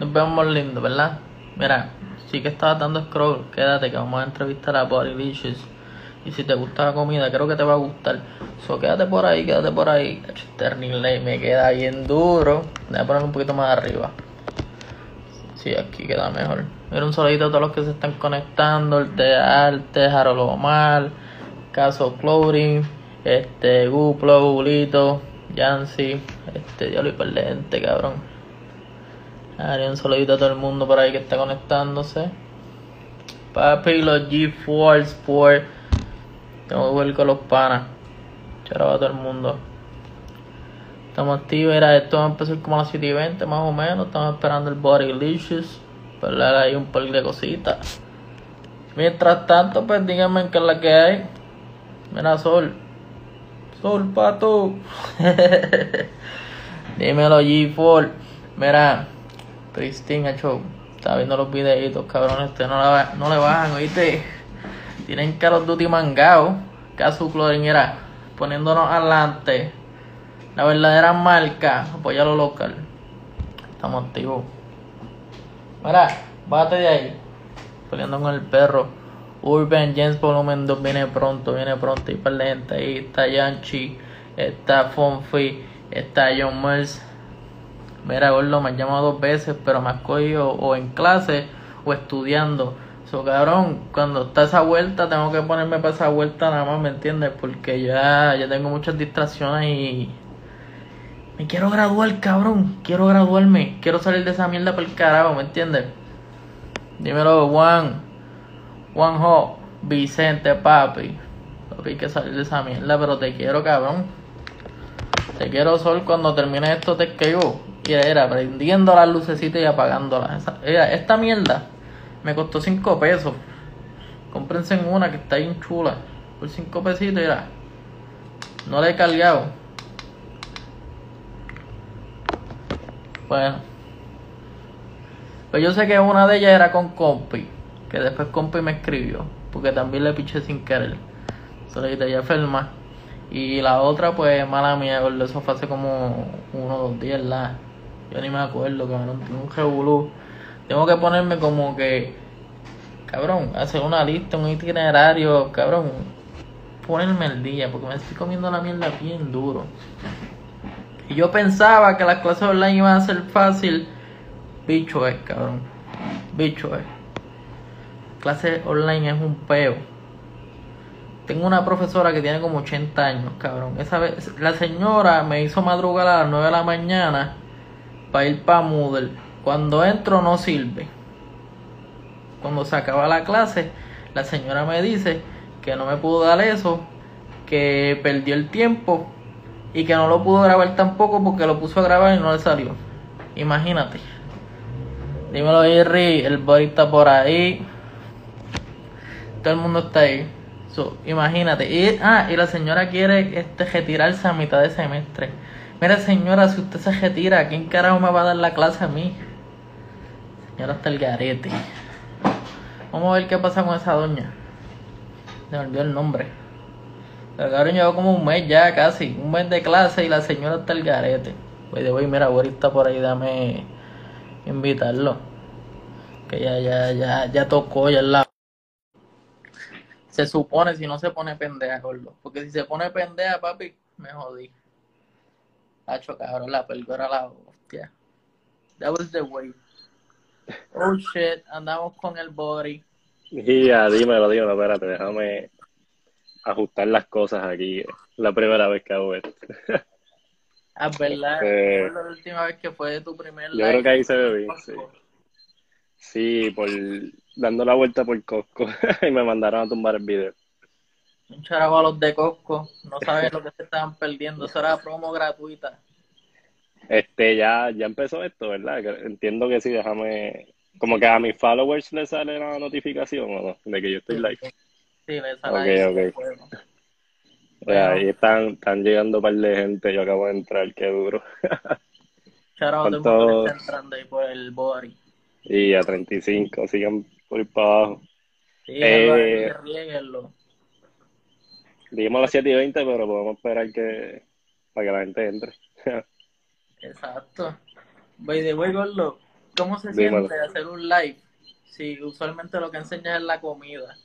Nos vemos lindo, ¿verdad? Mira, sí que estabas dando scroll, quédate que vamos a entrevistar a Body Licious. Y si te gusta la comida, creo que te va a gustar. So, quédate por ahí, quédate por ahí. Turning Lane me queda bien duro. Voy a poner un poquito más arriba. Sí, aquí queda mejor. Mira un saludito a todos los que se están conectando. El de Arte, Harold Omar, Caso Clothing, este, Guplo, Gulito, Yancy, este, Diablo y cabrón. Haré un saludito a todo el mundo por ahí que está conectándose. Papi, los G4 Sport. Tengo que ver con los panas. Charo a todo el mundo. Estamos activos, era esto va a empezar como a las 7 y 20 más o menos. Estamos esperando el Body Licious. Para ahí un par de cositas. Mientras tanto, pues díganme qué es la que hay. Mira, Sol. Sol, pato. Dímelo, G4. Mira, Pristine, hecho. Está viendo los videitos, cabrones. Ustedes no, no le bajan, oíste. Tienen Call of Duty mangado. Caso Clorin poniéndonos adelante. La verdadera marca. Apoya lo local. Estamos activos. Mira, bate de ahí. Peleando con el perro. Urban James Volumen 2 viene pronto, viene pronto. Y para la gente ahí está Yanchi, está Fonfi, está John Mills. Mira, gordo, me han llamado dos veces, pero me has cogido o en clase o estudiando. So, cabrón, cuando está esa vuelta, tengo que ponerme para esa vuelta nada más, ¿me entiendes? Porque ya, ya tengo muchas distracciones y. Me quiero graduar, cabrón. Quiero graduarme. Quiero salir de esa mierda por el carajo, ¿me entiendes? Dímelo, Juan. Juanjo, Vicente, papi. Papi, hay que salir de esa mierda, pero te quiero, cabrón. Te quiero, Sol, cuando termine esto te escribo. Y era prendiendo las lucecitas y apagándolas. Esa, esta mierda me costó 5 pesos. Cómprense en una que está bien chula. Por 5 pesitos, era. No la he cargado. Bueno. Pues yo sé que una de ellas era con compi. Que después compi me escribió. Porque también le piché sin querer. Se le ya enferma. Y la otra, pues, mala mía, eso fue hace como uno o dos días, la. Yo ni me acuerdo, cabrón. Tiene un revolú. Tengo que ponerme como que, cabrón, hacer una lista, un itinerario, cabrón. Ponerme el día, porque me estoy comiendo la mierda bien duro. Y yo pensaba que las clases online iban a ser fácil. Bicho es, cabrón. Bicho es. Clase online es un peo. Tengo una profesora que tiene como 80 años, cabrón. Esa vez, la señora me hizo madrugar a las 9 de la mañana para ir para Moodle. Cuando entro no sirve. Cuando se acaba la clase, la señora me dice que no me pudo dar eso, que perdió el tiempo y que no lo pudo grabar tampoco porque lo puso a grabar y no le salió. Imagínate. Dímelo, Jerry, el boy está por ahí. Todo el mundo está ahí. Imagínate. Y, ah, y la señora quiere este, retirarse a mitad de semestre. Mira, señora, si usted se retira, ¿quién carajo me va a dar la clase a mí? Señora, hasta el garete. Vamos a ver qué pasa con esa doña. Se me olvidó el nombre. El cabrón llevó como un mes ya, casi. Un mes de clase y la señora está el garete. Voy de voy, mira, ahorita por ahí, dame invitarlo. Que ya, ya, ya, ya tocó, ya es la. Se supone si no se pone pendeja, gordo. Porque si se pone pendeja, papi, me jodí. Hacho, cabrón, la pelgora la hostia. That was the way. Oh shit, andamos con el body. Ya, dímelo, dímelo, espérate, déjame ajustar las cosas aquí. La primera vez que hago esto. Ah, verdad. Fue la última vez que fue tu primer live. Yo creo que ahí se ve bien, sí. Sí, por dando la vuelta por Costco y me mandaron a tumbar el video. Un charago a los de Costco, no saben lo que se estaban perdiendo, eso era promo gratuita. Este, ya, ya empezó esto, ¿verdad? Entiendo que sí, déjame, como que a mis followers les sale la notificación o no, de que yo estoy live. Sí, les sale okay, okay. ahí están, están llegando un par de gente, yo acabo de entrar, qué duro. Charago, todo el está entrando ahí por el body. Y a 35, sigan por ir para abajo. Sí, eh, Dijimos las 7 y 20, pero podemos esperar que para que la gente entre. Exacto. Voy de voy, Gordo. ¿Cómo se Dímelo. siente hacer un live? Si usualmente lo que enseñas es la comida.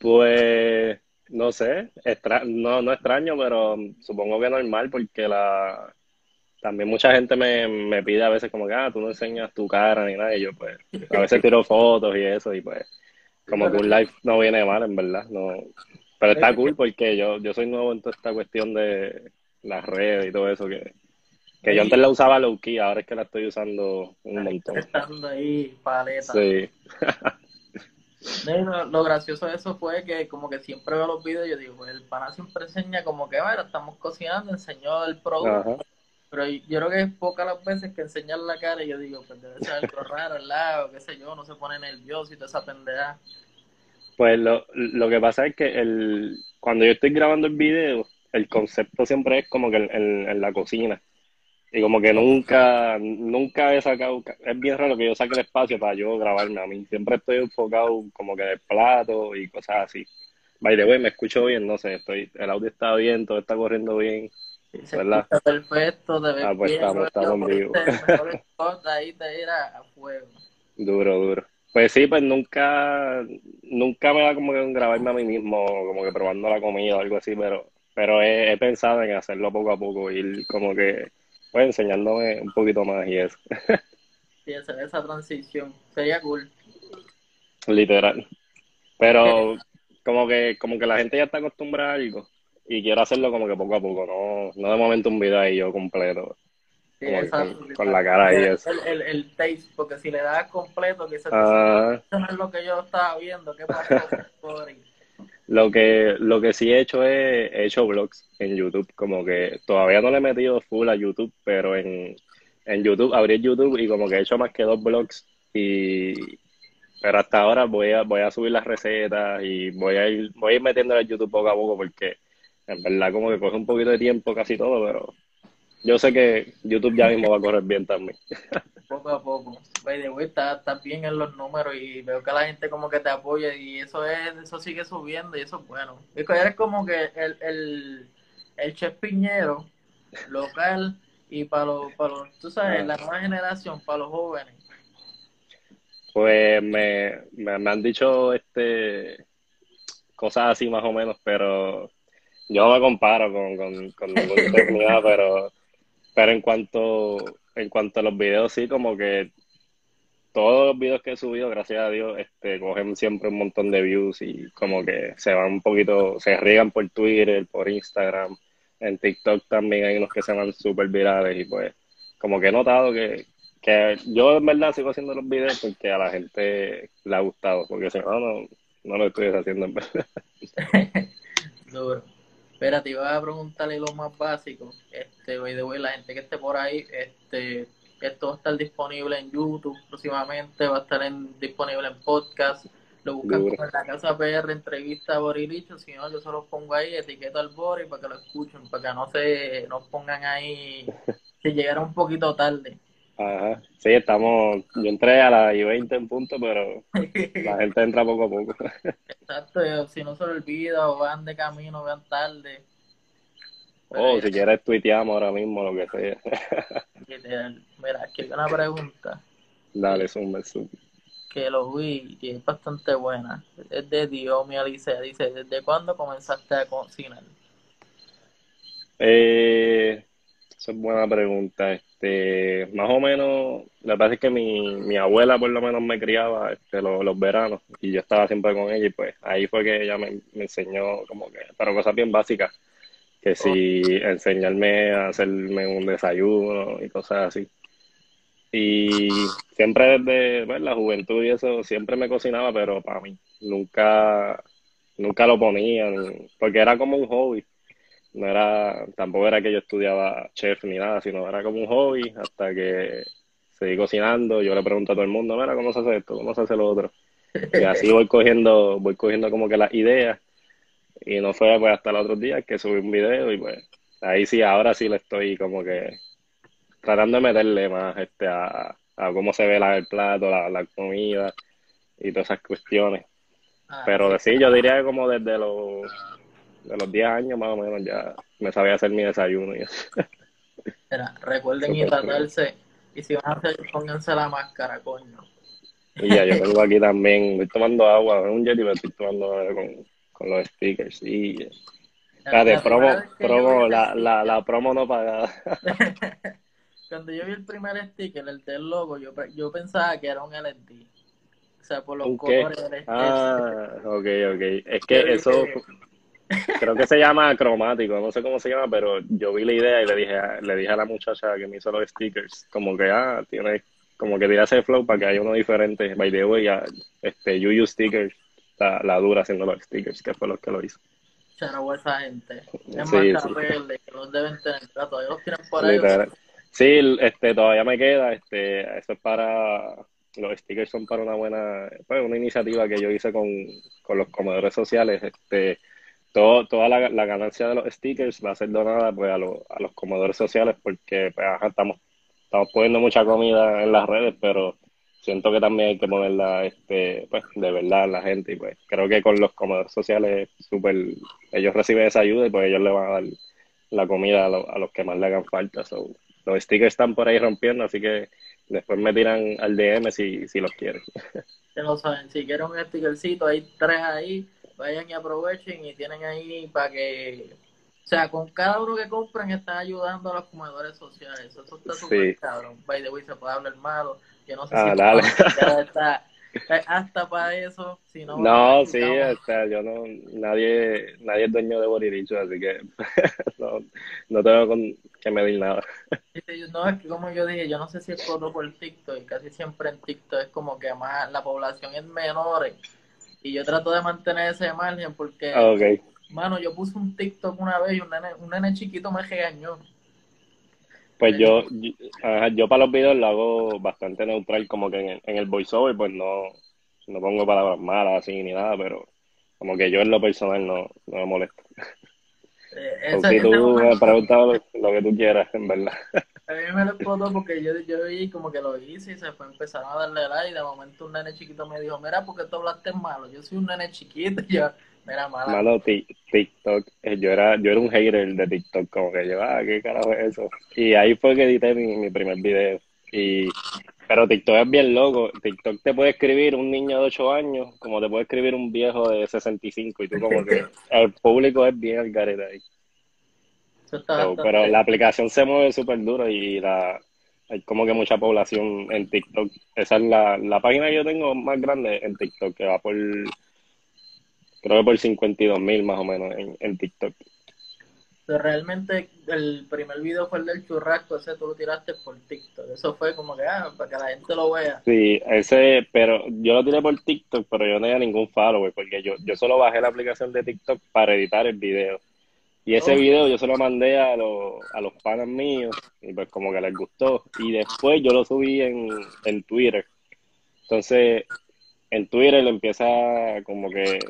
Pues, no sé, extra no, no extraño, pero supongo que normal porque la también mucha gente me, me pide a veces como que, ah, tú no enseñas tu cara ni nada, y yo pues a veces tiro fotos y eso, y pues como que un live no viene mal, en verdad, no. Pero está cool porque yo, yo soy nuevo en toda esta cuestión de las redes y todo eso, que, que yo antes la usaba low key, ahora es que la estoy usando un montón. Estando ahí, paleta. Sí. Lo, lo gracioso de eso fue que como que siempre veo los videos y yo digo, pues el pana siempre enseña como que, bueno, estamos cocinando, enseñó el producto, Ajá. Pero yo creo que es pocas las veces que enseñan la cara y yo digo, pues debe ser algo raro al lado, qué sé yo, no se pone nervioso y toda esa pendeja. Pues lo, lo que pasa es que el, cuando yo estoy grabando el video, el concepto siempre es como que en, en- en la cocina. Y como que nunca, nunca he sacado, es bien raro que yo saque el espacio para yo grabarme a mí. Siempre estoy enfocado como que el plato y cosas así. By the way, me escucho bien, no sé, estoy, el audio está bien, todo está corriendo bien. Se ¿Verdad? escucha perfecto, te ves Ah, pues bien, estamos- estamos vivo. ahí te irá a fuego. Duro, duro. Pues sí, pues nunca, nunca me da como que grabarme a mí mismo, como que probando la comida o algo así, pero, pero he, he pensado en hacerlo poco a poco, ir como que, pues enseñándome un poquito más y eso, Sí, hacer esa transición, sería cool. literal. Pero como que, como que la gente ya está acostumbrada a algo y quiero hacerlo como que poco a poco, no, no de momento un video ahí yo completo, Sí, como que exacto, con, con la cara ahí eso. el, el, el taste, porque si le das completo, quizás Ah, eso no es lo que yo estaba viendo, ¿qué? Sorry. Lo que, lo que sí he hecho es, he hecho vlogs en YouTube, como que todavía no le he metido full a YouTube, pero en, en YouTube, abrí YouTube y como que he hecho más que dos vlogs y, pero hasta ahora voy a, voy a subir las recetas y voy a ir, voy a ir metiéndole a YouTube poco a poco porque en verdad como que coge un poquito de tiempo casi todo, pero yo sé que YouTube ya mismo va a correr bien también. poco a poco. By the way, estás está bien en los números y veo que la gente como que te apoya y eso es, eso sigue subiendo y eso es bueno. Es como que el, el, el chef piñero local y para los, para los, tú sabes, Ah. la nueva generación, para los jóvenes. Pues me, me, me han dicho este cosas así más o menos, pero yo no me comparo con, con, con ningún chef ni nada, pero, pero en cuanto, en cuanto a los videos, sí, como que todos los videos que he subido, gracias a Dios, este, cogen siempre un montón de views y como que se van un poquito, se riegan por Twitter, por Instagram, en TikTok también hay unos que se van súper virales y pues como que he notado que, que yo en verdad sigo haciendo los videos porque a la gente le ha gustado, porque si no, no, no lo estoy haciendo en verdad. Duro. Espera, te iba a preguntarle lo más básico. Este, by the way, la gente que esté por ahí, este, esto va a estar disponible en YouTube próximamente, va a estar en, disponible en podcast. Lo buscan en la casa PR, entrevista a Borilicho, si no, yo solo pongo ahí, etiqueta al Bori para que lo escuchen, para que no se nos pongan ahí si llegara un poquito tarde. Ajá, sí, estamos, yo entré a las I-20 en punto, pero la gente entra poco a poco. Exacto, si no se lo olvida o van de camino, van tarde. Pues, O si quieres tuiteamos ahora mismo, lo que sea. Mira, aquí hay una pregunta. Dale, zoom. que lo vi y es bastante buena. Es de Diomi Alicia. Dice, ¿desde cuándo comenzaste a cocinar? Eh, esa es buena pregunta. Este, más o menos, que pasa es que mi, mi abuela por lo menos me criaba este, los, los veranos y yo estaba siempre con ella y pues ahí fue que ella me, me enseñó como que, pero cosas bien básicas, que si enseñarme a hacerme un desayuno y cosas así. Y siempre desde pues, la juventud y eso, siempre me cocinaba, pero para mí, nunca, nunca lo ponía, ni- porque era como un hobby. No era, tampoco era que yo estudiaba chef ni nada, sino era como un hobby hasta que seguí cocinando. Yo le pregunto a todo el mundo, mira, ¿cómo se hace esto? ¿Cómo se hace lo otro? Y así voy cogiendo, voy cogiendo como que las ideas. Y no fue pues hasta los otros días que subí un video y pues ahí sí, ahora sí le estoy como que tratando de meterle más este a, a cómo se ve la, el plato, la, la comida y todas esas cuestiones. Ah, Pero sí, yo diría que como desde los, de los 10 años más o menos ya me sabía hacer mi desayuno y eso. Recuerden hidratarse Y si van a hacer, pónganse la máscara, coño. Y ya, yo tengo aquí también, estoy tomando agua, un jetty, pero estoy tomando agua con, con los stickers. Y, Espérate, promo, promo, la, la, la promo no pagada. Cuando yo vi el primer sticker, el del logo, yo, yo pensaba que era un LSD. O sea, por los colores del Ah, ok, ok. Es que eso creo que se llama cromático, no sé cómo se llama, pero yo vi la idea y le dije, le dije a la muchacha que me hizo los stickers, como que, ah, tiene, como que tira ese flow para que haya uno diferente. By the way, ya, este, Yuyu Stickers, la, la dura haciendo los stickers, que fue lo que lo hizo. Charo, esa gente. Es sí, más sí. que los deben tener, todavía los tienen por ahí. Sí, este, todavía me queda, este, eso es para, los stickers son para una buena, pues, una iniciativa que yo hice con, con los comedores sociales, este, todo, toda la, la, ganancia de los stickers va a ser donada pues a, los a los comedores sociales porque pues, estamos, estamos poniendo mucha comida en las redes, pero siento que también hay que ponerla este, pues, de verdad a la gente y pues creo que con los comedores sociales super, ellos reciben esa ayuda y pues ellos le van a dar la comida a, a los que más le hagan falta. So, los stickers están por ahí rompiendo, así que después me tiran al DM si, si los quieren. Lo saben, si quieren un stickercito, hay tres ahí, vayan y aprovechen y tienen ahí para que, o sea, con cada uno que compren están ayudando a los comedores sociales. Eso está súper sí. cabrón. By the way, se puede hablar malo. Yo no sé ah, si dale. está hasta para eso, si no... No, sí, o sea, yo no, nadie, nadie es dueño de Boriricho, así que no, no tengo con, que medir nada. No, es que como yo dije, yo no sé si es todo por TikTok, y casi siempre en TikTok es como que más la población es menor, y yo trato de mantener ese margen porque, ah, okay. mano, yo puse un TikTok una vez y un nene, un nene chiquito me regañó. Pues yo, yo, yo, para los videos lo hago bastante neutral, como que en el, en el voiceover pues no, no pongo palabras malas así ni nada, pero como que yo en lo personal no, no me molesto. Eh, si tú me preguntas lo, lo, que tú quieras, en verdad. A mí me lo explotó porque yo, yo vi como que lo hice y se fue, empezaron a darle like y de momento un nene chiquito me dijo, mira, porque tú hablaste malo? Yo soy un nene chiquito y yo, mira, mala. Malo, TikTok, eh, yo era, yo era un hater de TikTok, como que yo, ah, ¿qué carajo es eso? Y ahí fue que edité mi, mi primer video. Y pero TikTok es bien loco. TikTok te puede escribir un niño de 8 años como te puede escribir un viejo de 65 y tú como que el público es bien al garete ahí. So, pero la aplicación se mueve súper duro y la hay como que mucha población en TikTok. Esa es la, la página que yo tengo más grande en TikTok, que va por, creo que por 52 mil más o menos en, en TikTok. Pero realmente el primer video fue el del churrasco, ese tú lo tiraste por TikTok. Eso fue como que, ah, para que la gente lo vea. Sí, ese, pero yo lo tiré por TikTok, pero yo no tenía ningún follower, porque yo, yo solo bajé la aplicación de TikTok para editar el video. Y ese oh. video yo se lo mandé a, los a los panas míos, y pues como que les gustó. Y después yo lo subí en, en Twitter. Entonces, en Twitter le empieza como que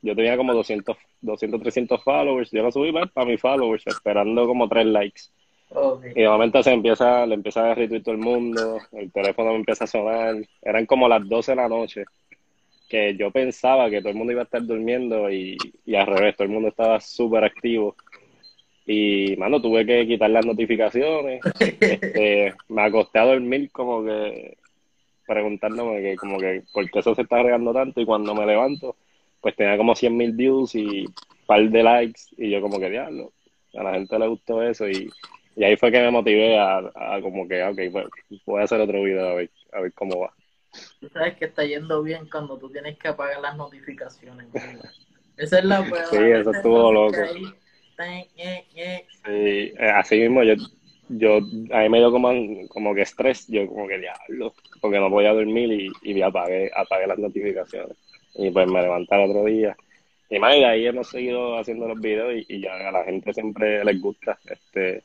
yo tenía como 200, 200 300 followers. Yo lo subí para mis followers, esperando como tres likes. Okay. Y de momento se empieza, le empieza a retweet todo el mundo, el teléfono me empieza a sonar. Eran como las 12 de la noche, que yo pensaba que todo el mundo iba a estar durmiendo y, al revés, todo el mundo estaba súper activo. Y, mano, tuve que quitar las notificaciones. este, me acosté a dormir como que preguntándome que como que por qué eso se está regando tanto y cuando me levanto pues tenía como 100 mil views y un par de likes y yo como que diablo, a la gente le gustó eso y, y ahí fue que me motivé a, a como que, ok, pues voy a hacer otro video a ver, a ver cómo va. Tú sabes que está yendo bien cuando tú tienes que apagar las notificaciones. Esa es la Sí, eso estuvo loco. Sí, así mismo yo, yo, a mí me dio como, como que estrés, yo como que diablo, porque no podía dormir y, y apagué, apagué las notificaciones. Y pues me levanté el otro día. Y más, de ahí hemos seguido haciendo los videos y, y, ya a la gente siempre les gusta. este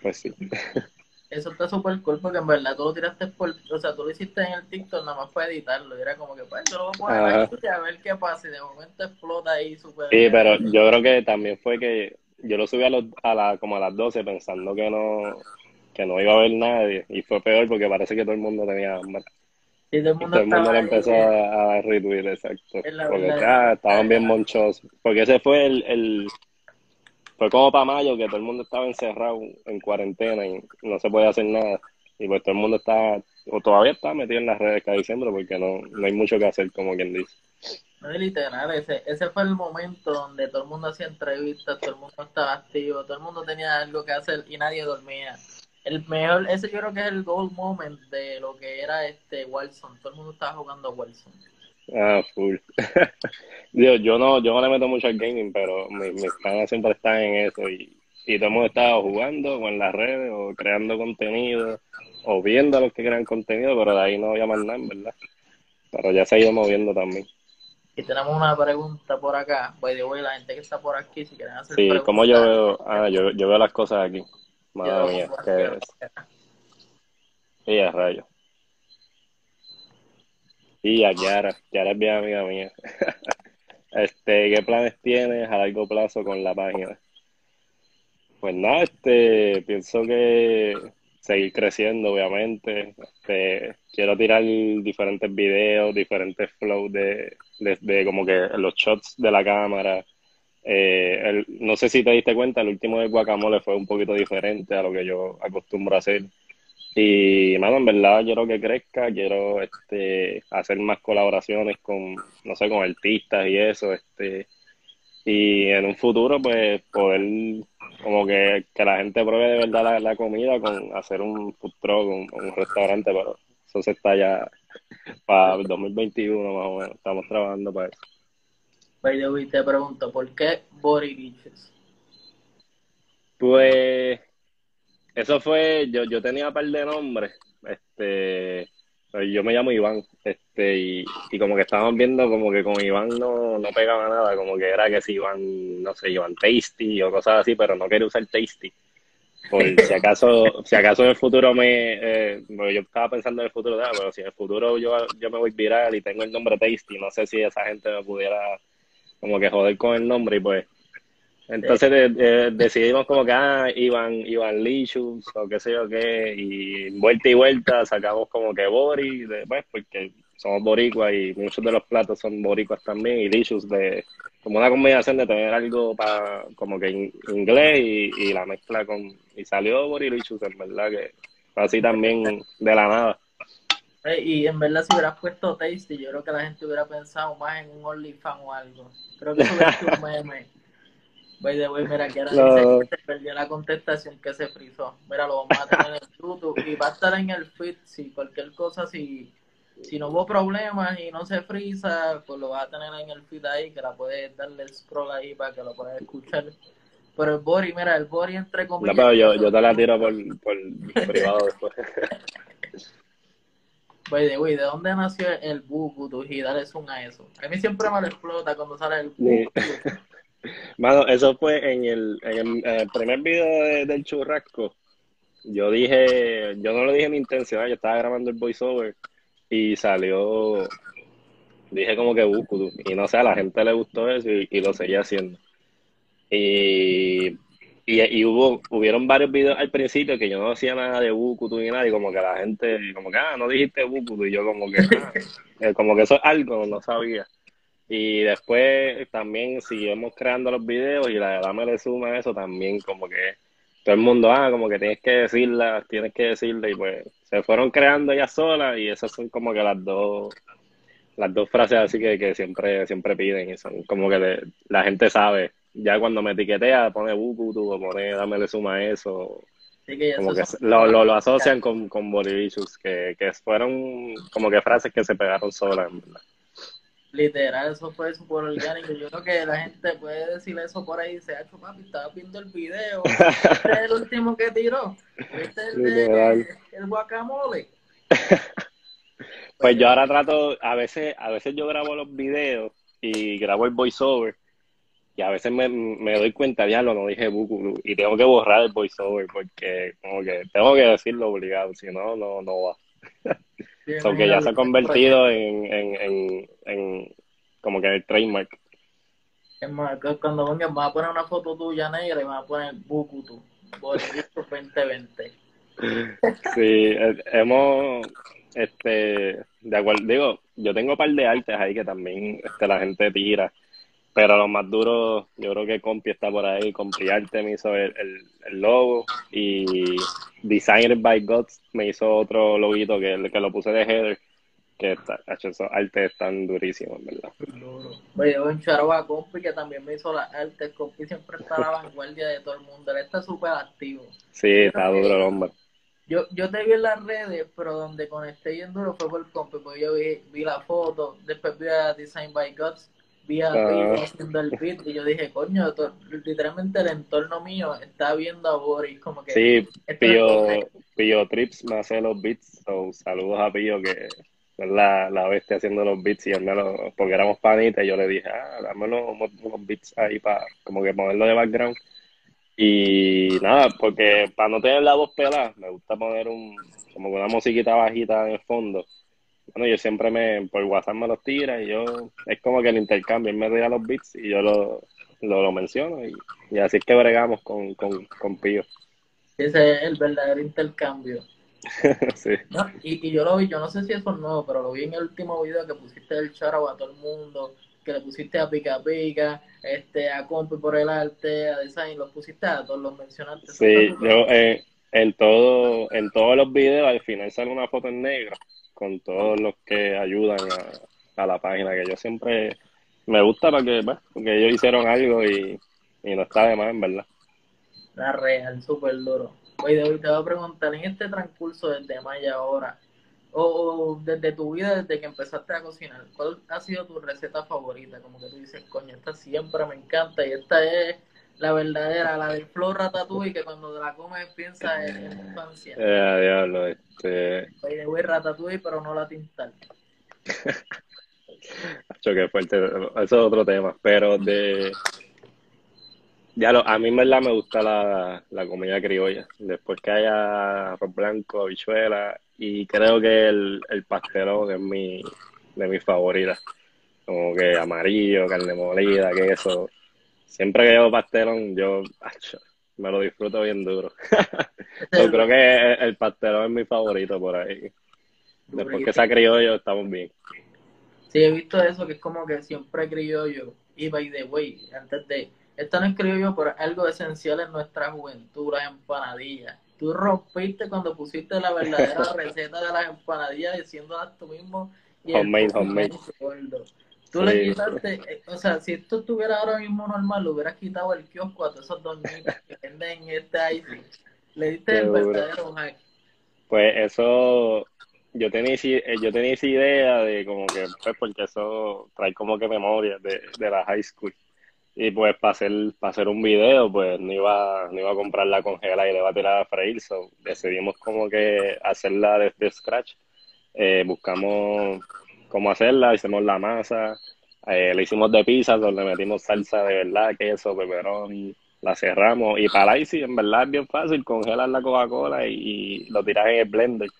Pues sí. Eso está súper cool porque en verdad tú lo tiraste por, o sea, tú lo hiciste en el TikTok nada más para editarlo. Y era como que, pues, yo lo voy a poner ahí a ver qué pasa. Y de momento explota ahí súper. Sí, pero yo creo que también fue que yo lo subí a, los, a la, como a las 12 pensando que no, que no iba a haber nadie. Y fue peor porque parece que todo el mundo tenía hambre. Y todo el mundo, todo el mundo le empezó a, a retweet, exacto. Porque ah, estaban bien monchosos. Porque ese fue el, el fue como para mayo que todo el mundo estaba encerrado en cuarentena y no se podía hacer nada. Y pues todo el mundo está, o todavía está metido en las redes cada diciembre porque no, no hay mucho que hacer, como quien dice. No literal, ese, ese fue el momento donde todo el mundo hacía entrevistas, todo el mundo estaba activo, todo el mundo tenía algo que hacer y nadie dormía. El mejor, ese yo creo que es el gold moment de lo que era este Wilson. Todo el mundo estaba jugando Wilson. Ah, full. Dios, yo no, yo no le meto mucho al gaming, pero mis mi siempre están en eso y, y todo el mundo estaba jugando o en las redes o creando contenido o viendo a los que crean contenido, pero de ahí no había más nada, ¿verdad? Pero ya se ha ido moviendo también. Y tenemos una pregunta por acá. By the way, la gente que está por aquí, si quieren hacer Sí, como yo veo, ah, yo, yo veo las cosas aquí. Madre mía, qué es. Y a rayo. Y a Kiara, Kiara es bien amiga mía. este, ¿qué planes tienes a largo plazo con la página? Pues nada, este, pienso que seguir creciendo, obviamente. Este, quiero tirar diferentes videos, diferentes flows de, de, como que los shots de la cámara. Eh, no sé si te diste cuenta, el último de Guacamole fue un poquito diferente a lo que yo acostumbro a hacer. Y, mano, en verdad quiero que crezca, quiero este, hacer más colaboraciones con, no sé, con artistas y eso, este, y en un futuro, pues, poder, como que, que la gente pruebe de verdad la, comida con hacer un food truck, un, un restaurante, pero eso se está ya para el 2021 más o menos, estamos trabajando para eso. By te pregunto, ¿por qué Body Beaches? Pues eso fue, yo, yo tenía un par de nombres, este, yo me llamo Iván, este, y, y como que estábamos viendo como que con Iván no, no pegaba nada, como que era que si Iván, no sé, Iván Tasty o cosas así, pero no quería usar Tasty. Por si acaso, si acaso en el futuro me, eh, yo estaba pensando en el futuro, pero si en el futuro yo, yo me voy viral y tengo el nombre Tasty, no sé si esa gente me pudiera como que joder con el nombre y pues entonces decidimos como que, ah, Iván, Iván Licious o qué sé yo qué, y vuelta y vuelta sacamos como que Bori, pues, porque somos boricuas y muchos de los platos son boricuas también, y Licious de, como una combinación de tener algo para, como que inglés y, la mezcla con, y salió Bori Licious, en verdad que así también de la nada. Y en verdad si hubieras puesto Tasty, yo creo que la gente hubiera pensado más en un OnlyFans o algo. Creo que eso sido un meme. By the way, mira, que ahora no. se perdió la contestación que se frizó. Mira, lo vamos a tener en YouTube y va a estar en el feed. Si cualquier cosa, si, si no hubo problemas y no se frisa, pues lo vas a tener en el feed ahí, que la puedes darle scroll ahí para que lo puedas escuchar. Pero el Bori, mira, el Bori entre comillas. No, pero yo, yo te la tiro por, por privado después. By the way, ¿de dónde nació el Buku? Y dale zoom a eso. A mí siempre me lo explota cuando sale el Buku. Mano, eso fue en el, en el, primer video del churrasco. Yo dije, yo no lo dije mi intención, yo estaba grabando el voiceover y salió, dije como que Bukutu. Y no sé, a la gente le gustó eso y, lo seguía haciendo. Y, y, hubo, hubieron varios videos al principio que yo no hacía nada de Bukutu ni nada, y como que la gente, como que, ah, no dijiste Bukutu, y yo como que, ah, eh, como que eso es algo, no sabía. Y después también seguimos creando los videos y la verdad me le suma eso también, como que todo el mundo, ah, como que tienes que decirla, tienes que decirle, y pues se fueron creando ellas solas y esas son como que las dos las dos frases así que, que siempre siempre piden y son como que la gente sabe. Ya cuando me etiquetea pone Bukutu o pone dame le suma eso como que lo, lo, asocian con, con que, que fueron como que frases que se pegaron solas en verdad Literal, eso fue súper orgánico. Yo creo que la gente puede decir eso por ahí. Dice, hecho papi, estaba viendo el video. Este es el último que tiró. Este es el, el guacamole. pues yo ahora trato, a veces, a veces yo grabo los videos y grabo el voiceover. Y a veces me, me doy cuenta, ya lo no dije buku, y tengo que borrar el voiceover porque como que tengo que decirlo obligado, si no, no, no va. Porque ya se ha convertido en, en, en, como que el trademark. Es más, cuando vengan, vas a poner una foto tuya negra y vas a poner Bukutu, por 2020. Sí, eh, hemos, este, de acuerdo, digo, yo tengo un par de artes ahí que también este, la gente tira. Pero lo más duro, yo creo que Compi está por ahí. Compi Arte me hizo el, el, logo y Designed by Gods me hizo otro loguito que, que lo puse de header. Que está, esos artes están durísimos, ¿verdad? Oye, un charo a Compi que también me hizo las artes. Compi siempre está a la vanguardia de todo el mundo. Él está súper activo. Sí, está duro el hombre. Yo, yo te vi en las redes, pero donde conecté bien duro fue por Compi, porque yo vi, vi la foto, después vi a Design by Gods vi a uh, haciendo el beat y yo dije, coño, literalmente el entorno mío está viendo a Boris como que... Sí, Pío, Trips me hace los beats, saludos a Pío que es la, la bestia haciendo los beats y él me lo, porque éramos panitas y yo le dije, ah, dame unos, unos beats ahí para como que ponerlo de background. Y nada, porque para no tener la voz pelada, me gusta poner un, como una musiquita bajita en el fondo bueno, yo siempre me, por WhatsApp me los tira y yo, es como que el intercambio, él me tira los bits y yo lo, lo, menciono y, así es que bregamos con, con, con Pío. Ese es el verdadero intercambio. sí. y, y, yo lo vi, yo no sé si eso es nuevo, pero lo vi en el último video que pusiste el charo a todo el mundo, que le pusiste a Pica Pica, este, a Compi por el arte, a Design, los pusiste a todos, los mencionaste. Sí, yo eh, en todo, en todos los videos al final sale una foto en negro con todos los que ayudan a, la página, que yo siempre me gusta porque, porque ellos hicieron algo y, no está de más, en verdad. La real, súper duro. Oye, hoy te voy a preguntar, en este transcurso desde Maya ahora, o, desde tu vida, desde que empezaste a cocinar, ¿cuál ha sido tu receta favorita? Como que tú dices, coño, esta siempre me encanta y esta es la verdadera, la del flor ratatouille, que cuando la comes piensas en, en infancia. Eh, diablo, este... Oye, voy ratatouille, pero no la tintal. qué fuerte, eso es otro tema, pero de... Ya lo, a mí en verdad me gusta la, la comida criolla. Después que haya arroz blanco, habichuela, y creo que el, el pastelón es mi, de mis favoritas. Como que amarillo, carne molida, queso siempre que llevo pastelón, yo me lo disfruto bien duro. yo creo que el pastelón es mi favorito por ahí. Después que sea criollo, estamos bien. Sí, he visto eso, que es como que siempre criollo. Y by the way, antes de. Esto no es criollo, pero algo esencial en nuestra juventud, las empanadillas. Tú rompiste cuando pusiste la verdadera receta de las empanadillas diciéndolas tú mismo. Y homemade, homemade. Tú le quitaste, eh, o sea, si esto estuviera ahora mismo normal, le hubieras quitado el kiosco a todos esos doñitos que venden este ice. Le diste el verdadero hack. Pues eso, yo tenía, eh, yo tenía esa idea de como que, pues porque eso trae como que memoria de, de la high school. Y pues para hacer, para hacer un video, pues no iba, no iba a comprar la congela y le iba a tirar a freír. So, decidimos como que hacerla desde scratch. Eh, buscamos cómo hacerla, hicimos la masa, eh, le hicimos de pizza, donde metimos salsa de verdad, queso, y la cerramos y para ahí en verdad es bien fácil, congelar la Coca-Cola y, lo tiras en el blender.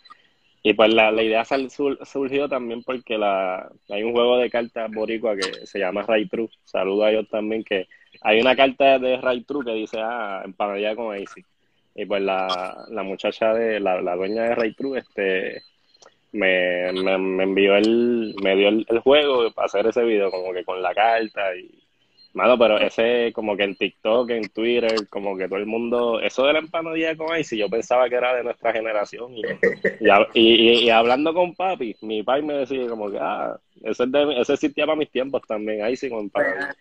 Y pues la, la idea surgió también porque la, hay un juego de cartas boricua que se llama Ray True. Saludo a ellos también que hay una carta de Ray True que dice, ah, empanadilla con Icy. Y pues la, la muchacha de, la, la dueña de Ray True, este, me, me, envió el, me dio el, juego para hacer ese video como que con la carta y malo pero ese como que en TikTok, en Twitter, como que todo el mundo, eso de la empanadilla con Icy, yo pensaba que era de nuestra generación. Y, y, y, hablando con papi, mi papi me decía como que, ah, ese, de, ese existía para mis tiempos también, Icy con empanadilla.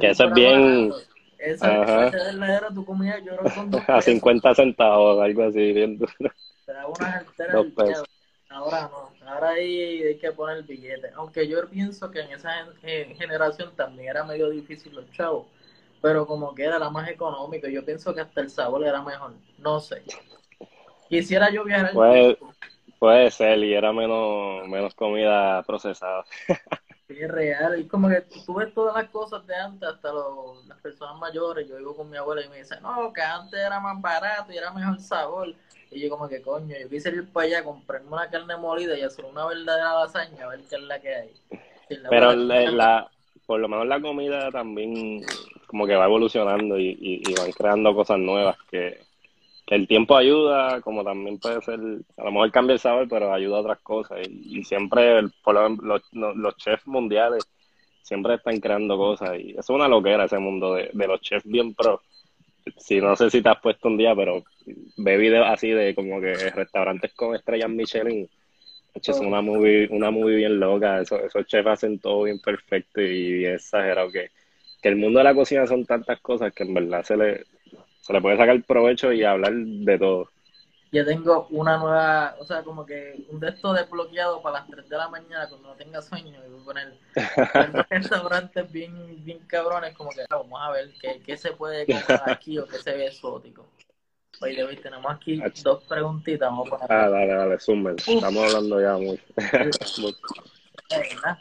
que eso es bien... Eso, es tu comida, yo con A 50 centavos, algo así, bien duro. una Ahora no, ahora hay, hay que poner el billete. Aunque yo pienso que en esa generación también era medio difícil los chavos, pero como que era la más económica, yo pienso que hasta el sabor era mejor. No sé. Quisiera yo viajar puede, puede ser, y era menos, menos comida procesada. es real, es como que tú ves todas las cosas de antes, hasta las personas mayores, yo vivo con mi abuela y me dice, no, que antes era más barato y era mejor sabor. Y yo como que coño, yo quise ir para allá, comprarme una carne molida y hacer una verdadera lasaña, a ver qué es la que hay. Pero la, por lo menos la comida también como que va evolucionando y, y, van creando cosas nuevas que, el tiempo ayuda, como también puede ser, a lo mejor cambia el sabor, pero ayuda a otras cosas. Y, siempre, por lo, los, los chefs mundiales siempre están creando cosas y es una loquera ese mundo de, de los chefs bien pro. Sí, no sé si te has puesto un día, pero ve videos así de como que restaurantes con estrellas Michelin. Es una movie, una movie bien loca. Esos, esos chefs hacen todo bien perfecto y bien exagerado. Que, que el mundo de la cocina son tantas cosas que en verdad se le, se le puede sacar provecho y hablar de todo ya tengo una nueva, o sea, como que un de estos desbloqueado para las 3 de la mañana cuando no tenga sueño y voy a poner restaurantes bien, bien cabrones, como que vamos a ver qué, qué se puede aquí o qué se ve exótico. Oye, hoy tenemos aquí dos preguntitas. Vamos a poner ah, dale, dale, Estamos hablando ya mucho.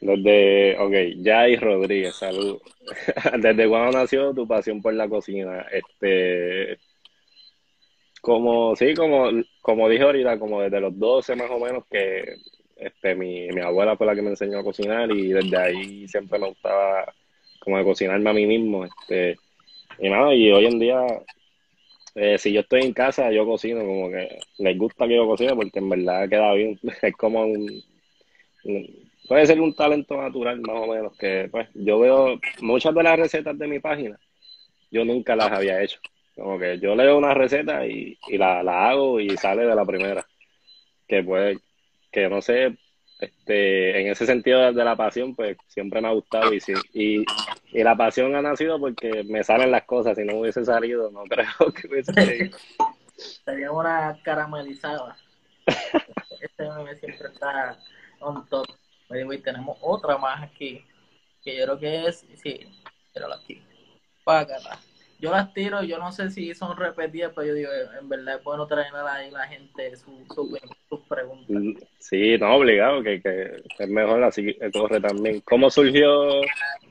Desde, ok, Jai Rodríguez, salud. ¿Desde cuándo nació tu pasión por la cocina? Este, como, sí, como, como dije ahorita, como desde los 12 más o menos que este, mi, mi abuela fue la que me enseñó a cocinar y desde ahí siempre me gustaba como de cocinarme a mí mismo. Este, y nada, y hoy en día, eh, si yo estoy en casa, yo cocino, como que les gusta que yo cocine porque en verdad queda bien. Es como un, puede ser un talento natural más o menos, que pues yo veo muchas de las recetas de mi página, yo nunca las había hecho. Como que yo leo una receta y, la, hago y sale de la primera. Que puede, que no sé, este, en ese sentido de la pasión, pues siempre me ha gustado y, y, y la pasión ha nacido porque me salen las cosas. Si no hubiese salido, no creo que hubiese salido. Sería una caramelizada. este meme siempre está on top. Y tenemos otra más aquí, que yo creo que es, sí, pero aquí. Págata yo las tiro, yo no sé si son repetidas, pero yo digo, en verdad es bueno traer ahí la gente sus su, preguntas. Mm, sí, no, obligado, que, que es mejor así que corre también. ¿Cómo surgió,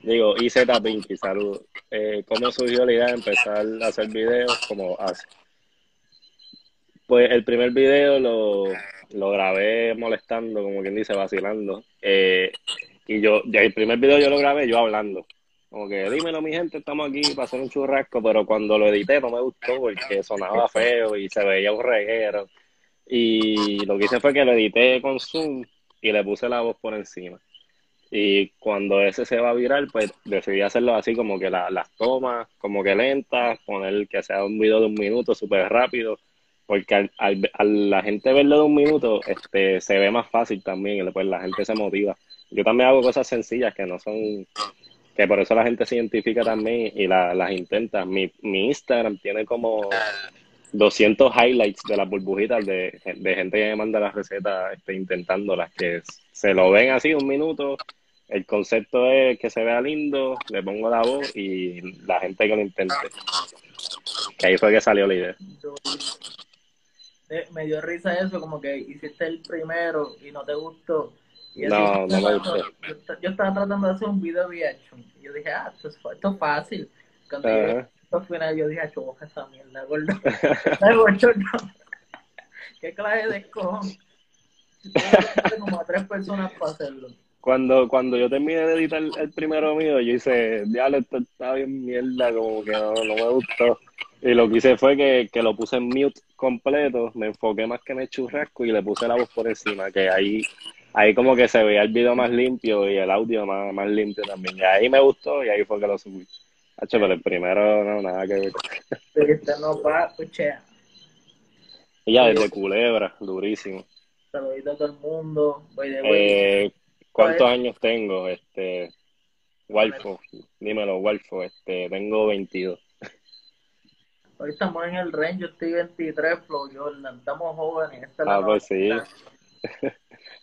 digo, IZ Pinky, salud, eh, cómo surgió la idea de empezar a hacer videos como hace? Pues el primer video lo, lo grabé molestando, como quien dice, vacilando. Eh, y yo, el primer video yo lo grabé yo hablando. Como que dímelo, mi gente, estamos aquí para hacer un churrasco, pero cuando lo edité no me gustó porque sonaba feo y se veía un reguero. Y lo que hice fue que lo edité con Zoom y le puse la voz por encima. Y cuando ese se va a virar, pues decidí hacerlo así como que las tomas, como que lentas, poner que sea un video de un minuto súper rápido, porque al, al, la gente verlo de un minuto, este, se ve más fácil también, y después la gente se motiva. Yo también hago cosas sencillas que no son que por eso la gente se identifica también y las intenta. Mi, mi Instagram tiene como 200 highlights de las burbujitas de, gente que me manda las recetas este, intentándolas, que se lo ven así un minuto. El concepto es que se vea lindo, le pongo la voz y la gente que lo intente. Que ahí fue que salió la idea. Me dio risa eso, como que hiciste el primero y no te gustó no, no me gustó. Yo, estaba tratando de hacer un video reaction. Y yo dije, ah, esto es, esto es fácil. Cuando yo, al final yo dije, ah, boca esa mierda, gordo. no. ¿Qué clase de cojón? Como a tres personas para hacerlo. Cuando, cuando yo terminé de editar el primero mío, yo hice, diablo, esto está bien mierda, como que no, no me gustó. Y lo que hice fue que, que, lo puse en mute completo, me enfoqué más que en el churrasco y le puse la voz por encima, que ahí ahí como que se veía el video más limpio y el audio más, más limpio también. Y ahí me gustó y ahí fue que lo subí. Hacho, pero el primero no, nada que ver. Este no va, puchea. Ya desde Culebra, durísimo. Saludito a todo el mundo. Eh, ¿Cuántos años tengo? Este, Walfo, dímelo, Walfo, este, tengo 22. Hoy estamos en el range, yo estoy 23, Flo Jordan, estamos jóvenes. ah, pues sí.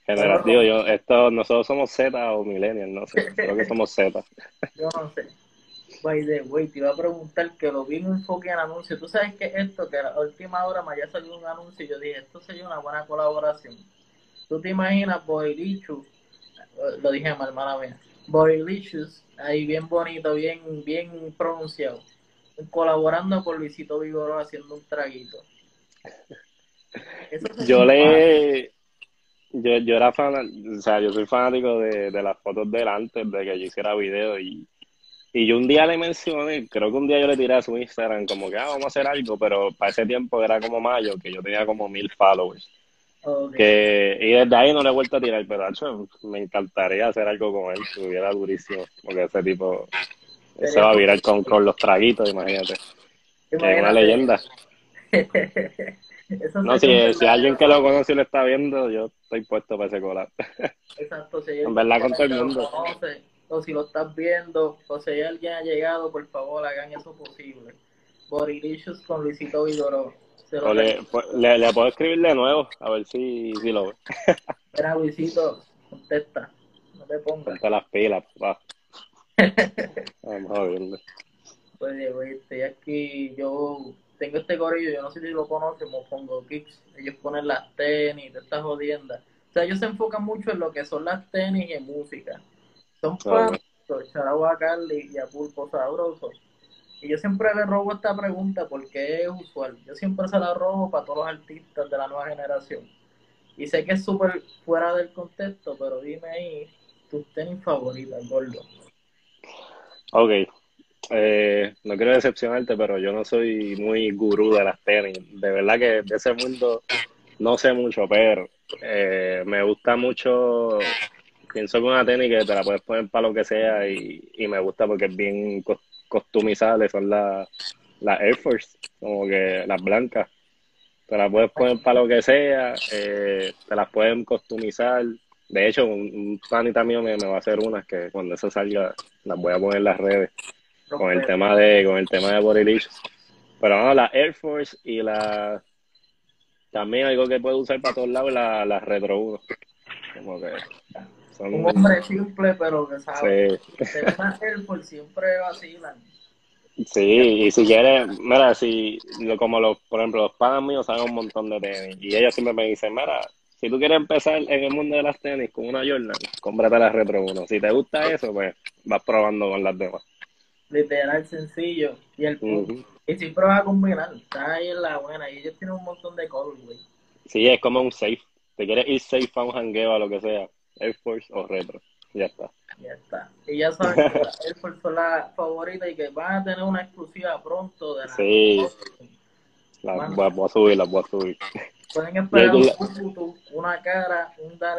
Generativo, yo, esto, nosotros somos Z o millennials, no sé, creo que somos Z. Yo no sé. By the way, te iba a preguntar que lo vi en un enfoque en anuncio. Tú sabes que esto, que a la última hora me haya salido un anuncio y yo dije, esto sería una buena colaboración. Tú te imaginas Boilichus, lo dije mal, hermana mía, Boilichus, ahí bien bonito, bien, bien pronunciado, colaborando con Luisito Vigoró haciendo un traguito. yo le yo, yo era fan, o sea, yo soy fanático de, de las fotos de él antes de que yo hiciera video y, y yo un día le mencioné, creo que un día yo le tiré a su Instagram como que ah, vamos a hacer algo, pero para ese tiempo era como mayo, que yo tenía como mil followers. Que, y desde ahí no le he vuelto a tirar, pero hecho, me encantaría hacer algo con él, estuviera durísimo, porque ese tipo se va a virar con, con los traguitos, imagínate. Es una leyenda. no, si, si alguien que lo conoce y lo está viendo, yo estoy puesto para ese colar. Exacto, si en verdad con todo el mundo. o si lo estás viendo, o si alguien ha llegado, por favor, hagan eso posible. Borilicious con Luisito Vigoró. Pues, le, le, puedo escribir de nuevo, a ver si, si lo ve. Espera, Luisito, contesta. No te pongas. Ponte las pilas, papá. Vamos a verlo. Pues estoy aquí, yo tengo este corillo, yo no sé si lo conocen, pongo Kicks. Ellos ponen las tenis, estas jodiendas. O sea, ellos se enfocan mucho en lo que son las tenis y en música. Son para Charagua a Carly y a Pulpo Sabroso y yo siempre le robo esta pregunta porque es usual. Yo siempre se la robo para todos los artistas de la nueva generación. Y sé que es súper fuera del contexto, pero dime ahí tus tenis favoritas, gordo. Ok. Eh, no quiero decepcionarte, pero yo no soy muy gurú de las tenis. De verdad que de ese mundo no sé mucho, pero eh, me gusta mucho. Pienso que una tenis que te la puedes poner para lo que sea y, y me gusta porque es bien customizables son las la Air Force, como que las blancas. Te las puedes poner para lo que sea, eh, te las pueden customizar. De hecho, un, un mío me, va a hacer unas que cuando eso salga las voy a poner en las redes con el tema de con el tema de Bodylicious. Pero vamos, la Air Force y la también algo que puedo usar para todos lados, la, la Retro 1. Como que un hombre simple, pero que sabe. Sí. Él por siempre vacilan. Sí, y si quieres, mira, si, como los, por ejemplo, los padres míos saben un montón de tenis, y ellos siempre me dicen, mira, si tú quieres empezar en el mundo de las tenis con una Jordan, cómprate la Retro 1. Si te gusta eso, pues vas probando con las demás. Literal, sencillo. Y el Y siempre vas a combinar, está ahí en la buena, y ellos tienen un montón de colors, güey. Sí, es como un safe. Te quieres ir safe a un jangueo o lo que sea Air Force o Retro. Ya está. Ya está. Y ya saben que las Air Force son las favoritas y que van a tener una exclusiva pronto de la Sí. Las voy, a subir, las voy a subir. Pueden esperar un futuro, una cara, un dar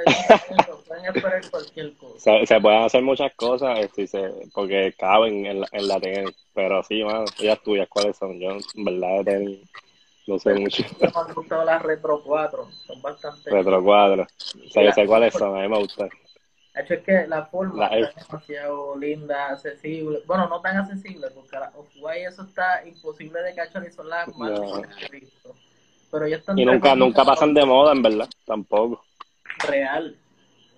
pueden esperar cualquier cosa. Se, se, pueden hacer muchas cosas este, se, porque caben en la, en la tenis, pero sí, mano, ellas tuyas, ¿cuáles son? Yo, en verdad, de tenis, no sé mucho. Me han gustado las Retro 4, son bastante. Retro 4. sé, sé cuáles son, a mí me gustan. De hecho, es que la forma es demasiado linda, accesible. Bueno, no tan accesible, porque la Off-White eso está imposible de cachar y son las más no. Pero ya están y nunca, nunca pasan de moda, en verdad, tampoco. Real.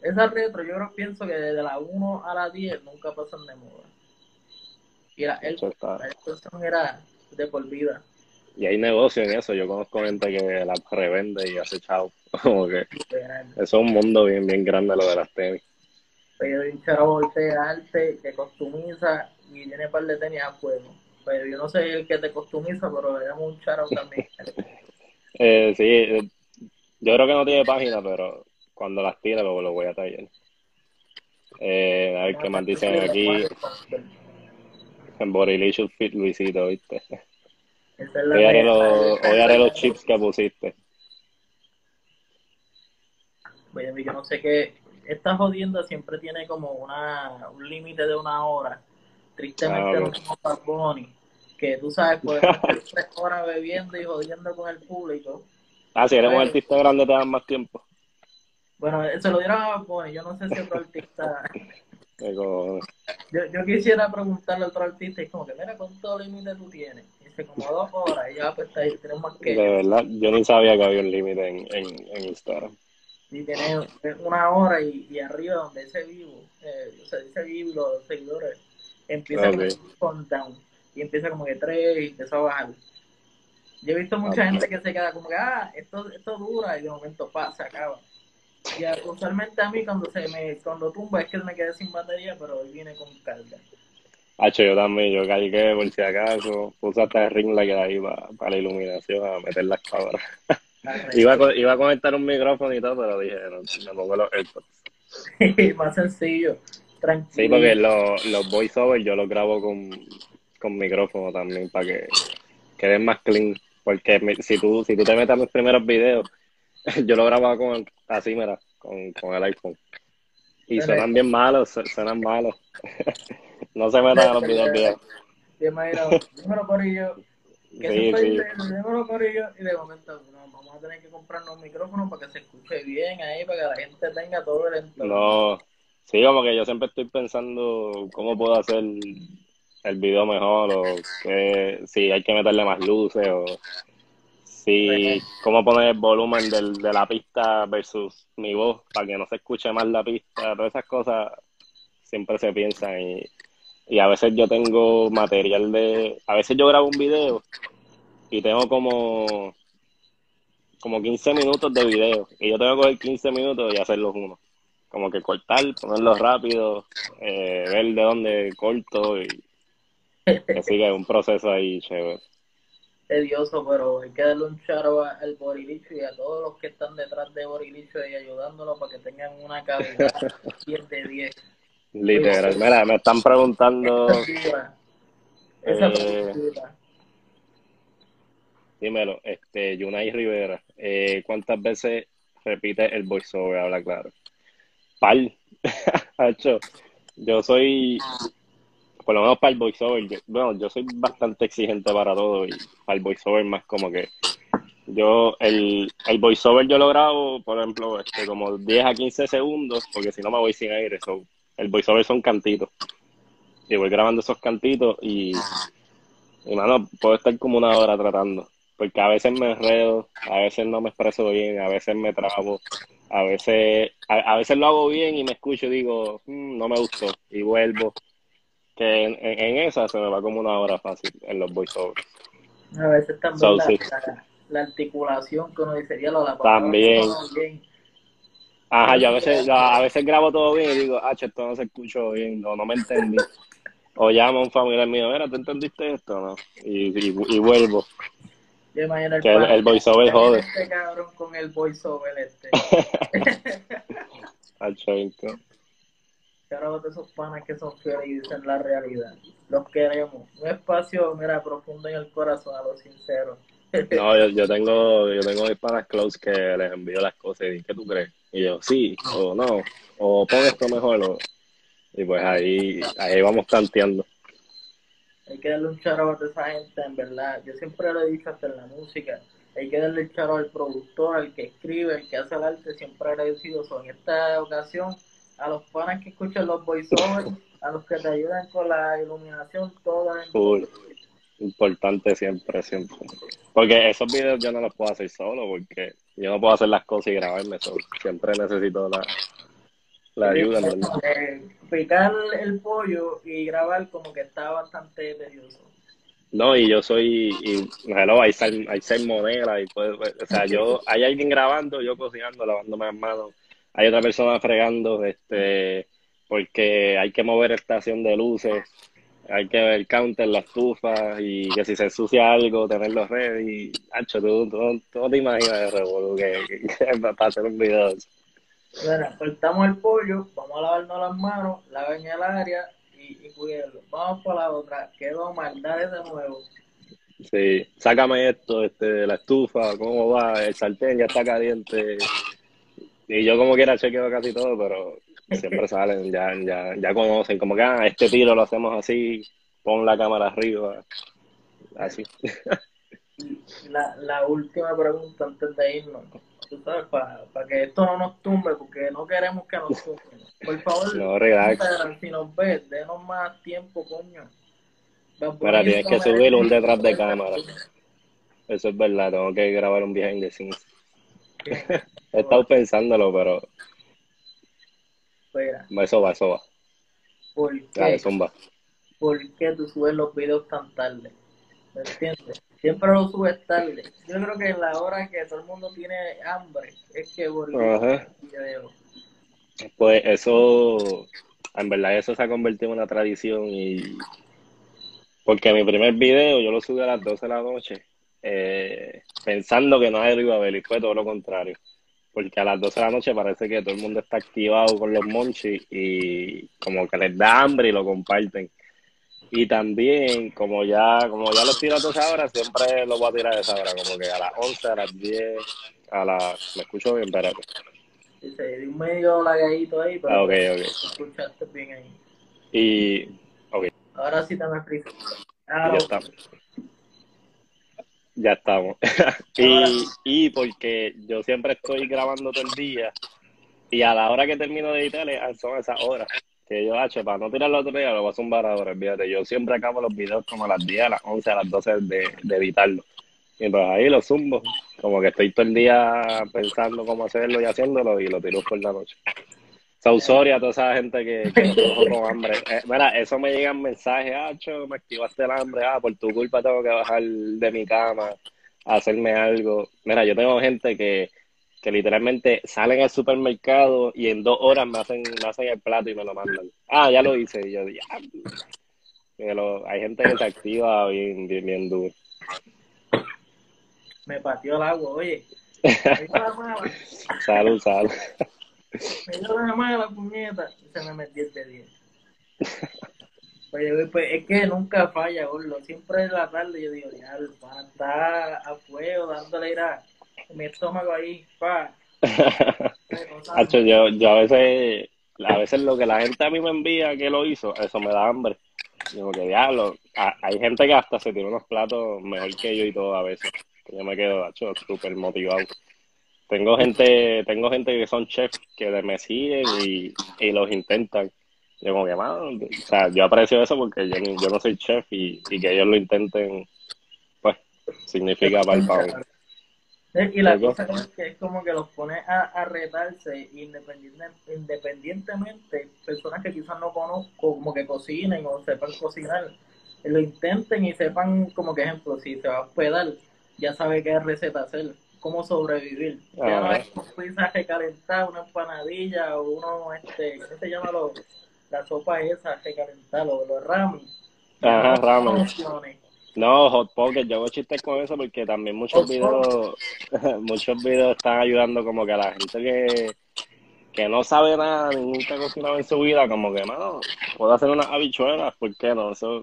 Esa retro, yo creo, pienso que desde la 1 a la 10 nunca pasan de moda. Y la, el, la era de por vida y hay negocio en eso. Yo conozco gente que la revende y hace chao. Como que eso es un mundo bien, bien grande lo de las tenis. Pero hay un chavo de arte que costumiza y tiene par de tenis a fuego. Pero yo no sé el que te costumiza, pero damos un charo también. eh, sí, eh, yo creo que no tiene página, pero cuando las tira luego lo voy a traer. Eh, a ver qué más dicen aquí. En Borilicious Fit Luisito, ¿viste? hoy, haré los, hoy haré los chips que pusiste. Oye, yo no sé qué. Esta jodienda siempre tiene como una un límite de una hora. Tristemente no somos Bad Bunny. Que tú sabes, estar tres horas bebiendo y jodiendo con el público. Ah, si eres un pues, artista grande te dan más tiempo. Bueno, se lo dieron a Bad. Yo no sé si otro artista. yo, yo quisiera preguntarle a otro artista y como que, mira, ¿cuánto límite tú tienes? como dos horas y ya pues ahí, tenemos que... De verdad, yo ni sabía que había un límite en, en, en, Instagram. Sí, tiene una hora y, y arriba donde dice vivo, eh, o sea, dice vivo los seguidores, empieza con down y empieza como que tres y empieza a bajar. Yo he visto mucha gente que se queda como que, ah, esto, esto dura y de momento pasa, acaba. Y usualmente a mí cuando se me cuando tumba es que me quedé sin batería, pero hoy viene con carga. Hacho, yo también, yo cargué por si acaso, puse hasta el ring light ahí para, para la iluminación, a meter las cámaras. iba, a, iba a conectar un micrófono y todo, pero dije, no, me pongo los AirPods. Más sencillo, tranquilo. Sí, porque los, los voiceovers yo los grabo con, con micrófono también, para que queden más clean. Porque si tú, si tú te metes a mis primeros videos, yo lo grababa con así, mira, con, con el iPhone. Y suenan bien malos, suenan malos. no se metan a los videos viejos. Te imaginas, dímelo Corillo, que sí, sí. dímelo Corillo, y de momento no, vamos a tener que comprarnos un micrófono para que se escuche bien ahí, para que la gente tenga todo el entorno. No, sí, como que yo siempre estoy pensando cómo puedo hacer el video mejor, o que, si hay que meterle más luces, o si cómo poner el volumen del, de la pista versus mi voz para que no se escuche más la pista, todas esas cosas siempre se piensan y, y a veces yo tengo material de, a veces yo grabo un video y tengo como como 15 minutos de video y yo tengo que coger 15 minutos y hacerlos uno. Como que cortar, ponerlo rápido, eh, ver de dónde corto y así que es un proceso ahí chévere tedioso, pero hay que darle un charo al Borilicho y a todos los que están detrás de Borilicho y ayudándolo para que tengan una calidad 10 de 10. Literal, mira, me están preguntando. Esa eh, dímelo, este, Yunay Rivera, eh, ¿cuántas veces repite el voiceover? Habla claro. Pal, yo soy por lo menos para el voiceover, yo, bueno, yo soy bastante exigente para todo y para el voiceover más como que yo, el, el voiceover yo lo grabo, por ejemplo, este, como 10 a 15 segundos, porque si no me voy sin aire. So, el voiceover son cantitos. Y voy grabando esos cantitos y, y, mano, puedo estar como una hora tratando. Porque a veces me enredo, a veces no me expreso bien, a veces me trabo, a veces, a, veces lo hago bien y me escucho y digo, mm, no me gustó, y vuelvo que en, esa se me va como una hora fácil en los voiceovers. A veces también la, articulación que uno dice, ya lo la También. Ajá, yo a veces, a veces grabo todo bien y digo, ah, esto no se escuchó bien, no, no me entendí. o llamo a un familiar mío, mira, ¿te entendiste esto? No? Y, y, vuelvo. Yo imagino el, que el, voiceover jode. Este cabrón con el voiceover este. Ahora de esos panas que son fieles y dicen la realidad. Los queremos. Un espacio, mira, profundo en el corazón, a los sinceros. No, yo, yo tengo yo tengo mis panas close que les envío las cosas y ¿qué tú crees? Y yo, sí, o no, o pon esto mejor. O... Y pues ahí, ahí vamos tanteando. Hay que darle un charo a esa gente, en verdad. Yo siempre lo he dicho hasta en la música. Hay que darle el charo al productor, al que escribe, al que hace el arte, siempre agradecido. En esta ocasión a los panas que escuchan los voiceovers, a los que te ayudan con la iluminación, toda. Importante siempre, siempre. Porque esos videos yo no los puedo hacer solo, porque yo no puedo hacer las cosas y grabarme solo. Siempre necesito la, la ayuda. Eh, picar el pollo y grabar como que está bastante tedioso. No, y yo soy, y, hello, hay monedas, y puede, o sea, yo, hay alguien grabando, yo cocinando, lavándome las manos, hay otra persona fregando, este, porque hay que mover estación de luces, hay que ver counter, la estufa, y que si se ensucia algo, tenerlo ready. Hacho, tú, tú, tú, no te imaginas de que, que, para hacer un video. Bueno, cortamos el pollo, vamos a lavarnos las manos, laven el área y, y cuídenlo. Vamos por la otra, quedó maldades de nuevo. Sí, sácame esto, este, la estufa, cómo va, el sartén ya está caliente, y yo como quiera chequeo casi todo, pero siempre salen, ya, ya, ya conocen, como que, ah, este tiro lo hacemos así, pon la cámara arriba, así. La, la última pregunta antes de irnos, tú sabes, para, que esto no nos tumbe, porque no queremos que nos tumbe. Por favor, no, si nos ves, denos más tiempo, coño. Mira, tienes que subir un detrás de cámara. Eso es verdad, tengo que grabar un behind the scenes. He estado pensándolo, pero. Eso va, eso va. ¿Por qué? ¿Por qué tú subes los videos tan tarde? ¿Me entiendes? Siempre los subes tarde. Yo creo que en la hora que todo el mundo tiene hambre es que Ajá. Pues eso, en verdad eso se ha convertido en una tradición y porque mi primer video yo lo subí a las 12 de la noche eh, pensando que nadie lo iba a ver y fue todo lo contrario porque a las 12 de la noche parece que todo el mundo está activado con los monchis y como que les da hambre y lo comparten. Y también, como ya, como ya los tiro a esa hora, siempre los voy a tirar a esa hora, como que a las 11, a las 10, a las... ¿Me escucho bien? Espérate. Sí, un medio lagadito ahí, pero Ah, ok, ok. escuchaste bien ahí. Y... Ok, Ahora sí te me explico. ya Ahora, estamos. Ya estamos. y, y porque yo siempre estoy grabando todo el día y a la hora que termino de editar es- son esas horas que yo, H, para no tirarlo otro día, lo voy a zumbar ahora. Yo siempre acabo los videos como a las 10, a las 11, a las 12 de, de editarlo. Y pues ahí lo zumbo. Como que estoy todo el día pensando cómo hacerlo y haciéndolo y lo tiro por la noche. Sausoria, toda esa gente que, que nos con hambre. Eh, mira, eso me llegan mensajes, Acho, me activaste el hambre, ah, por tu culpa tengo que bajar de mi cama a hacerme algo. Mira, yo tengo gente que, que literalmente salen al supermercado y en dos horas me hacen, me hacen el plato y me lo mandan. Ah, ya lo hice. Y yo, ya. Lo- hay gente que se activa bien, bien, bien duro. me pateó el agua, oye. Salud, salud. La mala puñeta y se me metió el de 10. Oye, pues es que nunca falla, gordo. Siempre en la tarde yo digo, ya, el pan a fuego, dándole ir a mi estómago ahí, pa. Hacho, yo, yo a veces, a veces lo que la gente a mí me envía que lo hizo, eso me da hambre. Digo que diablo, hay gente que hasta se tira unos platos mejor que yo y todo a veces. Yo me quedo, hacho, súper motivado. Tengo gente, tengo gente que son chefs que me siguen y, y los intentan. Yo como que, mano, o sea, yo aprecio eso porque yo, no soy chef y, y que ellos lo intenten, pues, significa para el pavo. Eh, Y la cosa es que es como que los pone a, a retarse independiente, independientemente, personas que quizás no conozco, como que cocinen o sepan cocinar, lo intenten y sepan, como que ejemplo, si se va a hospedar, ya sabe qué receta hacer, cómo sobrevivir. Ya no es pizza recalentada, una empanadilla o uno, este, ¿qué se llama? Lo, la sopa esa recalentada, los, los ramen. Ajá, ramen. No, Hot Pocket, yo hago chistes con eso porque también muchos Hot videos, muchos videos están ayudando como que a la gente que, que no sabe nada, nunca ha cocinado en su vida, como que no, puedo hacer unas habichuelas, ¿por qué no? Eso,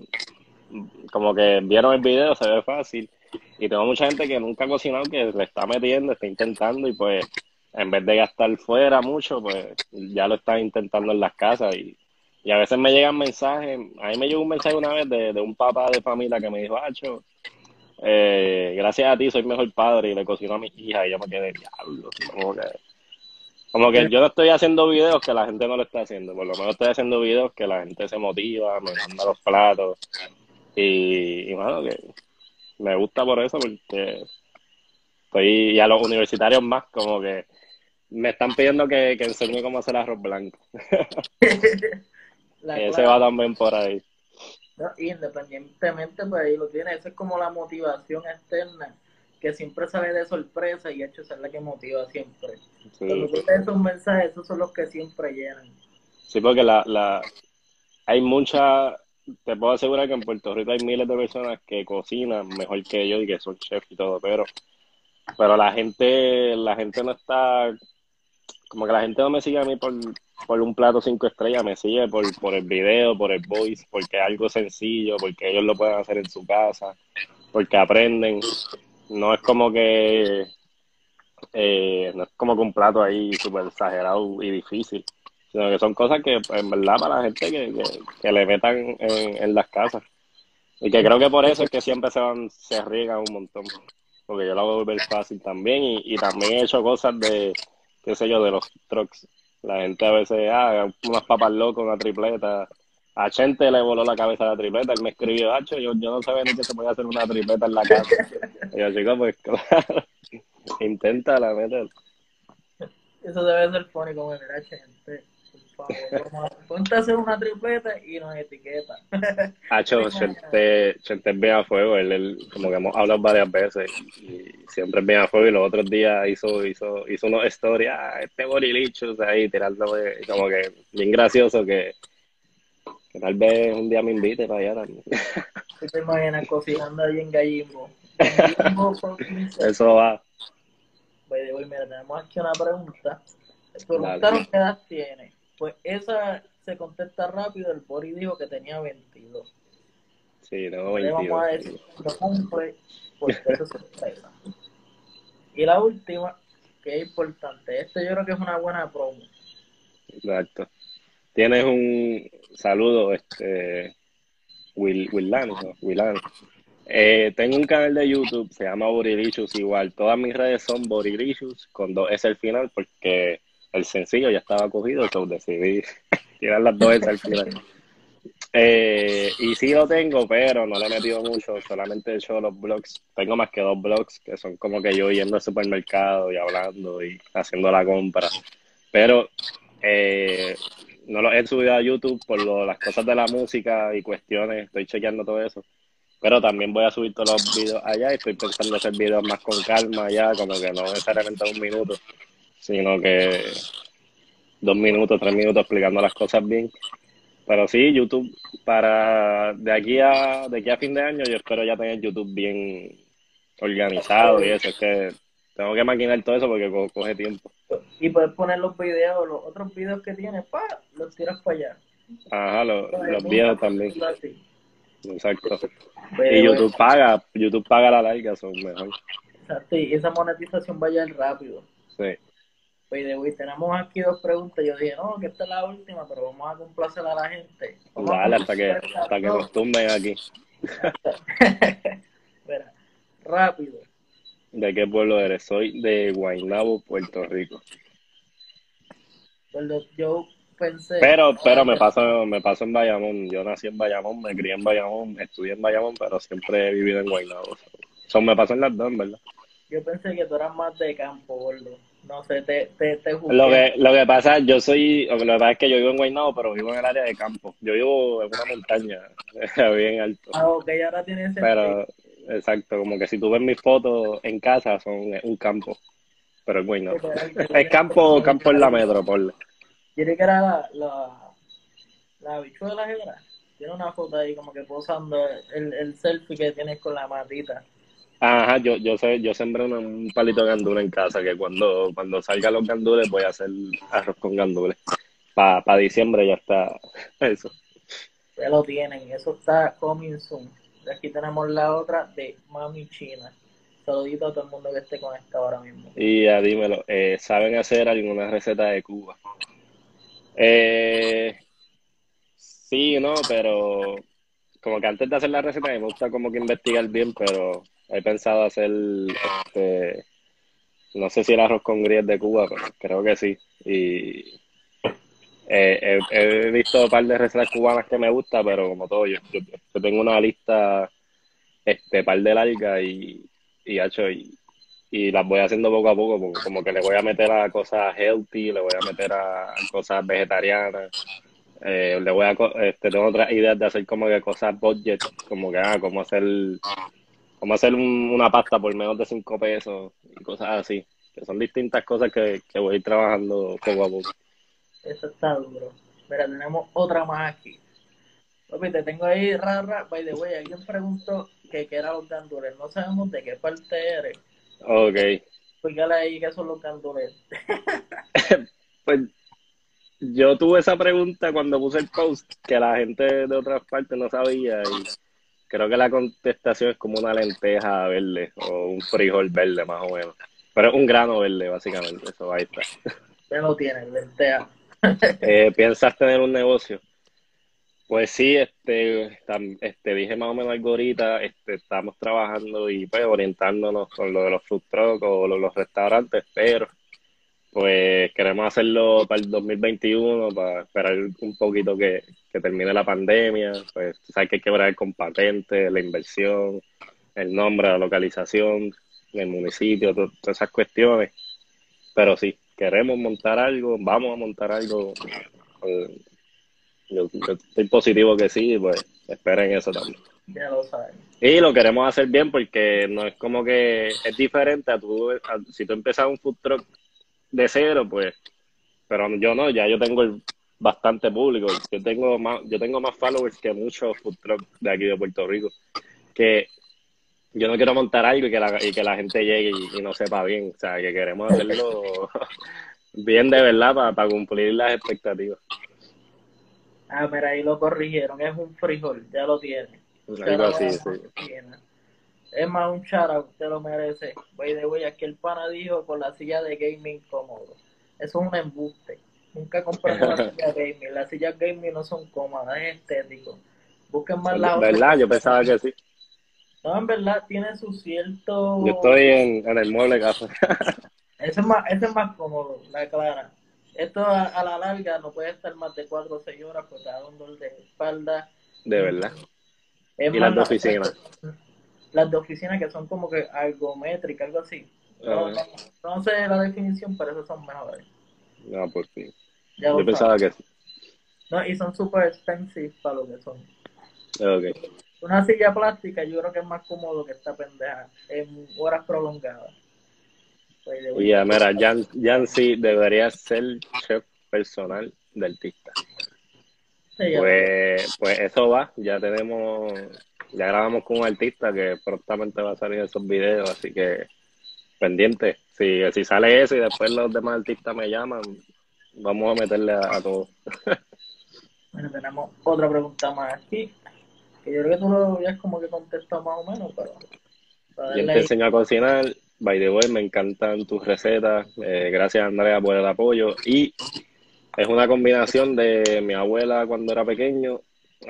como que vieron el video, se ve fácil, y tengo mucha gente que nunca ha cocinado, que le está metiendo, está intentando, y pues, en vez de gastar fuera mucho, pues, ya lo están intentando en las casas, y, y a veces me llegan mensajes, a mí me llegó un mensaje una vez de, de un papá de familia que me dijo, Acho, eh, gracias a ti soy mejor padre y le cocino a mi hija y yo me quedé, diablo, como que, como que yo no estoy haciendo videos que la gente no lo está haciendo, por lo menos estoy haciendo videos que la gente se motiva, me manda los platos. Y, y bueno, que me gusta por eso porque estoy, y a los universitarios más, como que me están pidiendo que, que enseñe cómo hacer arroz blanco, La ese va también por ahí. ¿no? Independientemente, pues ahí lo tiene. Eso es como la motivación externa, que siempre sale de sorpresa y hecho esa es la que motiva siempre. Sí. Cuando tú lees esos mensajes, esos son los que siempre llenan. Sí, porque la, la, hay mucha, te puedo asegurar que en Puerto Rico hay miles de personas que cocinan mejor que yo y que son chefs y todo, pero, pero la gente, la gente no está, como que la gente no me sigue a mí por, por un plato cinco estrellas, me sigue por, por el video, por el voice, porque es algo sencillo, porque ellos lo pueden hacer en su casa, porque aprenden. No es como que, eh, no es como que un plato ahí súper exagerado y difícil sino que son cosas que en verdad para la gente que, que, le metan en, las casas. Y que creo que por eso es que siempre se van se riegan un montón. Porque yo lo hago volver fácil también y, y también he hecho cosas de qué sé yo de los trucks. La gente a veces ah unas papas locas una tripleta. A Chente le voló la cabeza la tripleta él me escribió Hacho, yo, yo no sabía ni que se podía hacer una tripleta en la casa y yo chico pues claro intenta la meter Eso debe ser funny como el gente. Ponte a hacer una tripleta y nos etiqueta. Hacho, Chente, Chente es bien a fuego, él, él, como que hemos hablado varias veces y siempre es bien a fuego y los otros días hizo, hizo, hizo unos stories, ah, este borilicho, o sea, ahí tirándome, como que bien gracioso que, que tal vez un día me invite para allá también. ¿Tú te imaginas cocinando ahí en Gallimbo? 15. Eso va. Way, mira, tenemos aquí una pregunta. Preguntaron qué edad tiene. Pues esa se contesta rápido. El Bori dijo que tenía 22. Sí, Le 22. vamos a decir lo cumple porque eso es sorpresa. Y la última, que es importante, esto yo creo que es una buena promo. Exacto. Tienes un saludo, este, Will, Willani, ¿no? Willani. Eh, tengo un canal de YouTube, se llama Borilicious igual. Todas mis redes son Borilicious, con dos S al final, porque el sencillo ya estaba cogido, entonces decidí tirar las dos al final. Eh, y sí lo tengo, pero no le he metido mucho, solamente he hecho los blogs. Tengo más que dos blogs, que son como que yo yendo al supermercado y hablando y haciendo la compra. Pero eh, no los he subido a YouTube por lo- las cosas de la música y cuestiones, estoy chequeando todo eso. Pero también voy a subir todos los videos allá y estoy pensando hacer videos más con calma allá, como que no necesariamente un minuto, sino que dos minutos, tres minutos explicando las cosas bien. Pero sí, YouTube, para de aquí a de aquí a fin de año, yo espero ya tener YouTube bien organizado y eso. Es que tengo que maquinar todo eso porque co- coge tiempo. Y puedes poner los videos, los otros videos que tienes, pa, los tiras para allá. Ajá, lo- Pues, los viejos también. Exacto. Pero, Y YouTube paga, YouTube paga la larga, son mejor. exacto, y esa monetización va a llegar rápido. Sí. By the way, tenemos aquí dos preguntas. Yo dije, no, que esta es la última, pero vamos a complacer a la gente. Vamos Dale, hasta que, hasta que nos tumben aquí. Espera, rápido. ¿De qué pueblo eres? Soy de Guaynabo, Puerto Rico. Cuando yo pensé. Pero, pero me paso, me paso en Bayamón. Yo nací en Bayamón, me crié en Bayamón, estudié en Bayamón, pero siempre he vivido en Guaynabo. Son me paso en las dos, ¿verdad? Yo pensé que tú eras más de campo, gordo. No sé, te, te, te. Lo que, lo que pasa, yo soy, lo que pasa es que yo vivo en Guaynabo, pero vivo en el área de campo. Yo vivo en una montaña bien alto. Ah, ok, ahora tiene sentido. Pero, exacto, como que si tú ves mis fotos en casa, son un campo. Pero es Guaynabo. Es campo, campo en la metrópoli. Quiere que era la, la, la habichuela, era. Tiene una foto ahí como que posando el, el selfie que tienes con la matita. Ajá, yo, yo, sé, yo sembré un palito de gandules en casa, que cuando, cuando salgan los gandules voy a hacer arroz con gandules. Para diciembre ya está eso. Ya lo tienen, eso está coming soon. Y Aquí tenemos la otra de Mami China. Saludito a todo el mundo que esté conectado ahora mismo. Y ya dímelo, eh, ¿saben hacer alguna receta de Cuba? Eh, sí, no, pero como que antes de hacer la receta me gusta como que investigar bien, pero he pensado hacer, este, no sé si el arroz con gris es de Cuba, pero creo que sí. Y eh, he, visto un par de recetas cubanas que me gustan, pero como todo, yo, yo, tengo una lista, este, par de larga y, y, hacho, y, las voy haciendo poco a poco, porque como que le voy a meter a cosas healthy, le voy a meter a cosas vegetarianas, eh, le voy a, este, tengo otras ideas de hacer como que cosas budget, como que, ah, como hacer, como hacer un- una pasta por menos de 5 pesos y cosas así, que son distintas cosas que, que voy a ir trabajando poco a poco. Eso está duro. Mira, tenemos otra más aquí. Papi, te tengo ahí, rara. By the way, alguien preguntó que qué eran los gandules. No sabemos de qué parte eres. Ok, Explícale ahí qué son los gandules. pues yo tuve esa pregunta cuando puse el post, que la gente de otras partes no sabía y creo que la contestación es como una lenteja verde o un frijol verde más o menos. Pero es un grano verde, básicamente, eso ahí está. Ya lo tienes, lentea. Eh, ¿Piensas tener un negocio? Pues sí, este, este, dije más o menos algo ahorita, este, estamos trabajando y pues orientándonos con lo de los food trucks o lo- los restaurantes, pero pues queremos hacerlo para el 2021, para esperar un poquito que, que termine la pandemia, pues sabes que hay que ver con patentes, la inversión, el nombre, la localización, el municipio, to- todas esas cuestiones, pero sí, queremos montar algo, vamos a montar algo. eh, yo, yo estoy positivo que sí, pues esperen eso también. Ya lo saben. Y lo queremos hacer bien porque no es como que es diferente a tú, a- si tú empiezas un food truck de cero, pues, pero yo no, ya yo tengo el- bastante público, yo tengo más, yo tengo más followers que muchos food trucks de aquí de Puerto Rico, que yo no quiero montar algo y que la, y que la gente llegue y, y no sepa bien, o sea, que queremos hacerlo bien de verdad para cumplir las expectativas. Ah, mira, ahí lo corrigieron. Es un frijol, ya lo tiene. Algo así, sí. Es más, un chara, usted lo merece. By the way, aquí el pana dijo con la silla de gaming cómodo. Eso es un embuste. Nunca compré una silla gaming. Las sillas gaming no son cómodas, es estético. Busquen más la ¿Verdad? Yo pensaba que sí. No, en verdad tiene su cierto... Yo estoy en, en el mueble casa. ese, es más, ese es más cómodo, la clara. Esto a, la larga no puede estar más de 4 o 6 horas porque da un dolor de espalda. De verdad. y las de oficina. Las de oficina que son como que métrica, algo así. No, no, sé la definición, pero esas son mejores. No, por fin. Yo pensaba que sí. No, y son super expensive para lo que son. Okay. Una silla plástica yo creo que es más cómodo que esta pendeja en horas prolongadas. Y a mira, Jan, Jan sí debería ser chef personal de artista. pues, pues eso va, ya tenemos, ya grabamos con un artista que prontamente va a salir esos videos, así que pendiente. Si, si sale eso y después los demás artistas me llaman, vamos a meterle a, a todo. bueno, tenemos otra pregunta más aquí que yo creo que tú lo habías como que contestado más o menos, pero... Yo te enseño a cocinar, by the way, me encantan tus recetas, eh, gracias Andrea por el apoyo y es una combinación de mi abuela cuando era pequeño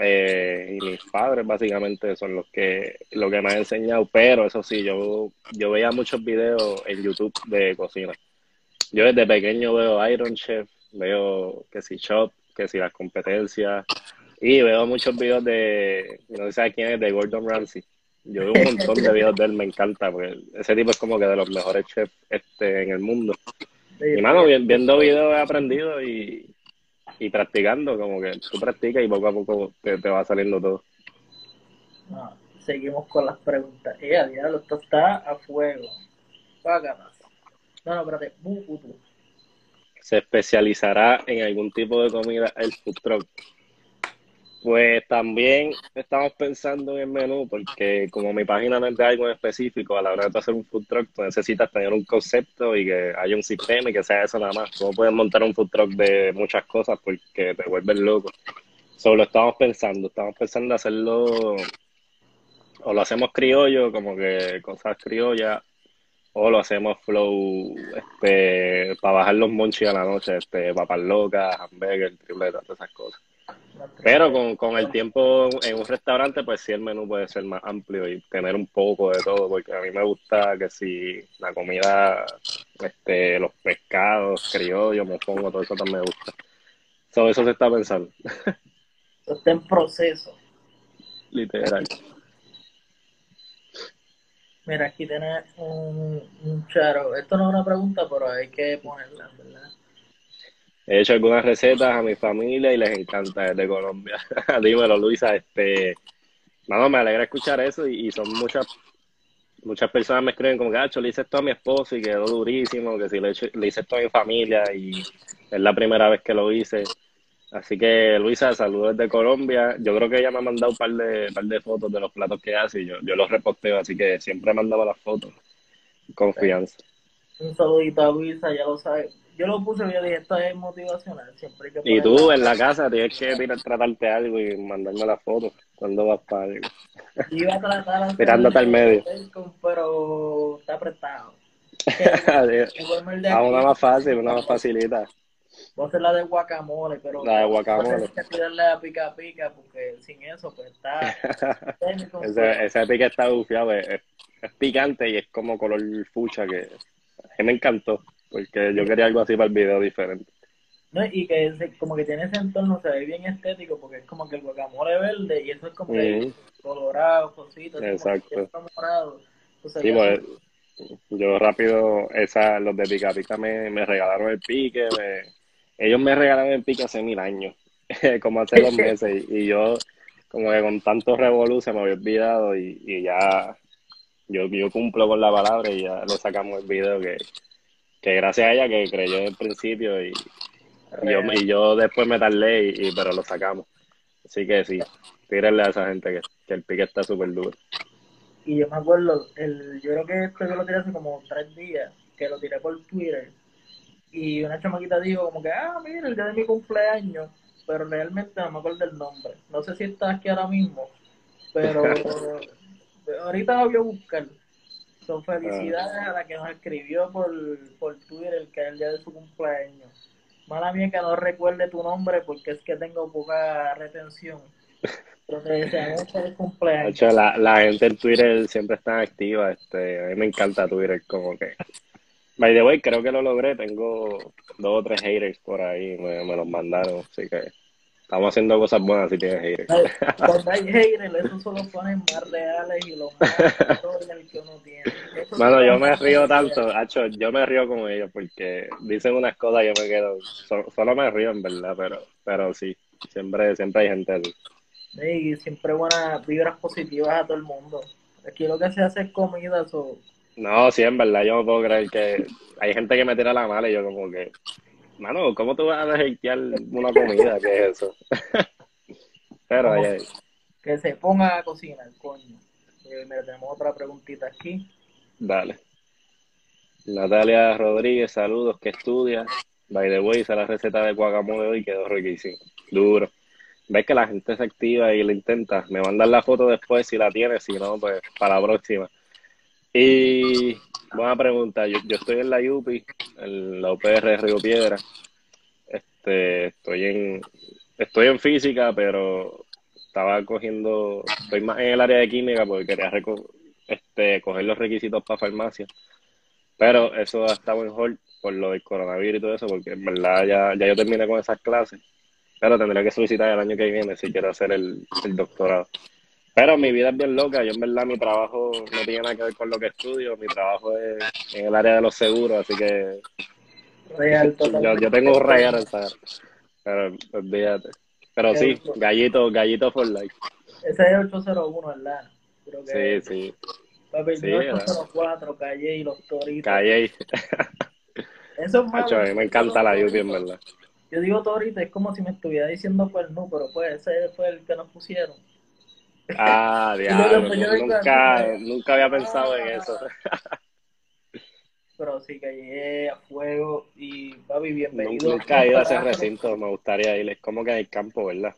eh, y mis padres básicamente son los que lo que me han enseñado, pero eso sí, yo, yo veía muchos videos en YouTube de cocina. Yo desde pequeño veo Iron Chef, veo que si Shop, que si las competencias, y veo muchos videos de, no sé quién es, de Gordon Ramsay. Yo veo un montón de videos de él, me encanta, porque ese tipo es como que de los mejores chefs este, en el mundo. Y mano, viendo videos he aprendido y, y practicando, como que tú practicas y poco a poco te, va saliendo todo. seguimos con las preguntas. Eh, diablo, esto está a fuego. No, no, espérate. ¿Se especializará en algún tipo de comida el food truck? Pues también estamos pensando en el menú, porque como mi página no es de algo en específico, a la hora de hacer un food truck, tú necesitas tener un concepto y que haya un sistema y que sea eso nada más. No puedes montar un food truck de muchas cosas porque te vuelves loco. Solo estamos pensando, estamos pensando hacerlo, o lo hacemos criollo, como que cosas criollas, o lo hacemos flow este, para bajar los monchis a la noche, este, papas locas, hamburger, tripletas, todas esas cosas. Pero con, con, el tiempo en un restaurante, pues sí el menú puede ser más amplio y tener un poco de todo, porque a mí me gusta que si la comida, este, los pescados, criollos, pongo todo eso también me gusta. Todo eso se está pensando. Está en proceso. Literal. Mira, aquí tenés un, un charo. Esto no es una pregunta, pero hay que ponerla, ¿verdad? He hecho algunas recetas a mi familia y les encanta desde Colombia. Dímelo, Luisa. Este, no, me alegra escuchar eso y, son muchas muchas personas me escriben como ah, le hice esto a mi esposo y quedó durísimo, que si le, le hice esto a mi familia y es la primera vez que lo hice. Así que, Luisa, saludos desde Colombia. Yo creo que ella me ha mandado un par de, par de fotos de los platos que hace y yo, yo los reposteo, así que siempre mandaba las fotos. Confianza. Un saludito a Luisa, ya lo sabes yo lo puse y yo dije, esto es motivacional. Siempre que y tú en la casa tienes que ir a tratarte algo y mandarme la foto cuando vas para algo. Iba a tratar Tirándote al medio. Pero está apretado. a una más fácil, una más facilita. Voy a hacer la de guacamole, pero la de guacamole. que tirarle a pica pica porque sin eso pues está ese, ese pica está bufiado, es, es, picante y es como color fucha que, que me encantó porque yo quería algo así para el video diferente. No, y que como que tiene ese entorno, se ve bien estético, porque es como que el guacamole verde y eso es como que colorado, cositas. Exacto. Morado. sí, pues, yo rápido, esa, los de Pica Pica me, me regalaron el pique, ellos me regalaron el pique hace mil años, como hace dos meses, y, yo como que con tanto revolú se me había olvidado y, y ya yo, yo cumplo con la palabra y ya lo sacamos el video que que gracias a ella que creyó en el principio y, yo, y yo después me tardé, y, pero lo sacamos. Así que sí, tírenle a esa gente que, el pique está súper duro. Y yo me acuerdo, el, yo creo que esto yo lo tiré hace como tres días, que lo tiré por Twitter. Y una chamaquita dijo como que, ah, mira, el día de mi cumpleaños, pero realmente no me acuerdo el nombre. No sé si está aquí ahora mismo, Pero ahorita lo voy a buscar. Son felicidades a la que nos escribió por, por Twitter que es el día de su cumpleaños. Mala mía que no recuerde tu nombre porque es que tengo poca retención. Deseamos feliz cumpleaños. la, la gente en Twitter siempre está activa. Este, a mí me encanta Twitter, como que. By the way, creo que lo logré. Tengo dos o tres haters por ahí, me, me los mandaron, así que Estamos haciendo cosas buenas si tienes haters. Cuando hay haters, eso solo ponen más reales y lo más que uno tiene. Bueno, yo me río tanto, Hacho, yo me río con ellos porque dicen unas cosas y yo me quedo, solo, me río en verdad, pero, pero sí, siempre, siempre hay gente así. Sí, siempre buenas vibras positivas a todo el mundo. Aquí lo que se hace es comida, so... No, sí, en verdad, yo no puedo creer que hay gente que me tira la mala y yo como que Mano, ¿cómo tú vas a dejar una comida? ¿Qué es eso? Pero ahí, Que se ponga a cocinar, coño. Eh, mira, tenemos otra preguntita aquí. Dale. Natalia Rodríguez, saludos, ¿qué estudias? By the way, hice la receta de guacamole hoy quedó riquísimo. Duro. Ves que la gente se activa y lo intenta. Me mandan la foto después si la tienes, si no, pues para la próxima. Y buena pregunta. Yo, yo estoy en la UPI, en la UPR Río Piedra. Este, estoy en, estoy en física, pero estaba cogiendo, estoy más en el área de química porque quería este, coger los requisitos para farmacia. Pero eso ha estado en hold por lo del coronavirus y todo eso, porque en verdad ya, ya yo terminé con esas clases. Pero tendré que solicitar el año que viene si quiero hacer el, el doctorado. Pero mi vida es bien loca. Yo, en verdad, mi trabajo no tiene nada que ver con lo que estudio. Mi trabajo es en el área de los seguros, así que. yo, yo, tengo un real, ¿sabes? Pero olvídate. Pero sí, gallito, gallito for life. Ese es 801, ¿verdad? Creo que sí, sí. Papi, sí, 804, Calle y los Toritos. Calle. Eso es malo. a mí me encanta la lluvia, en verdad. Yo digo Torito, es como si me estuviera diciendo pues no, pero pues ese fue el que nos pusieron. Ah, diablo, nunca, nunca había pensado en eso. Pero sí que llegué a fuego y papi, bienvenido. Nunca he ido a ese recinto, me gustaría ir. Es como que hay campo, ¿verdad?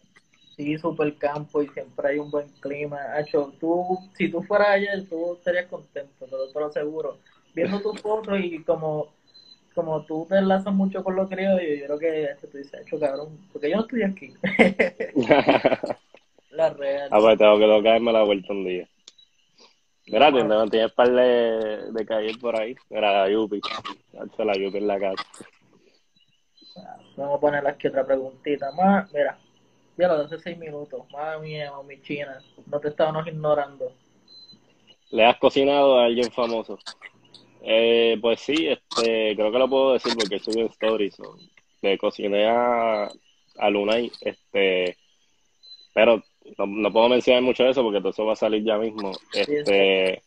Sí, super campo y siempre hay un buen clima. Hacho, tú, si tú fueras ayer, tú estarías contento, pero te lo aseguro. Viendo tus fotos y como como tú te enlazas mucho con los criollos, yo creo que tú dices, hecho cabrón, porque yo no estoy aquí. La real. Ah, pues tengo que tocarme la vuelta un día. Mira, no tienes par de, de caer por ahí. Mira, la Yupi. la Yupi en la casa. Vamos a poner aquí otra preguntita más. Mira, ya lo hace seis minutos. Madre mía, mi china. No te estábamos ignorando. ¿Le has cocinado a alguien famoso? Eh, pues sí, este, creo que lo puedo decir porque subí en stories. Le cociné a, a Lunay, este, pero no, no, puedo mencionar mucho de eso porque todo eso va a salir ya mismo. Este,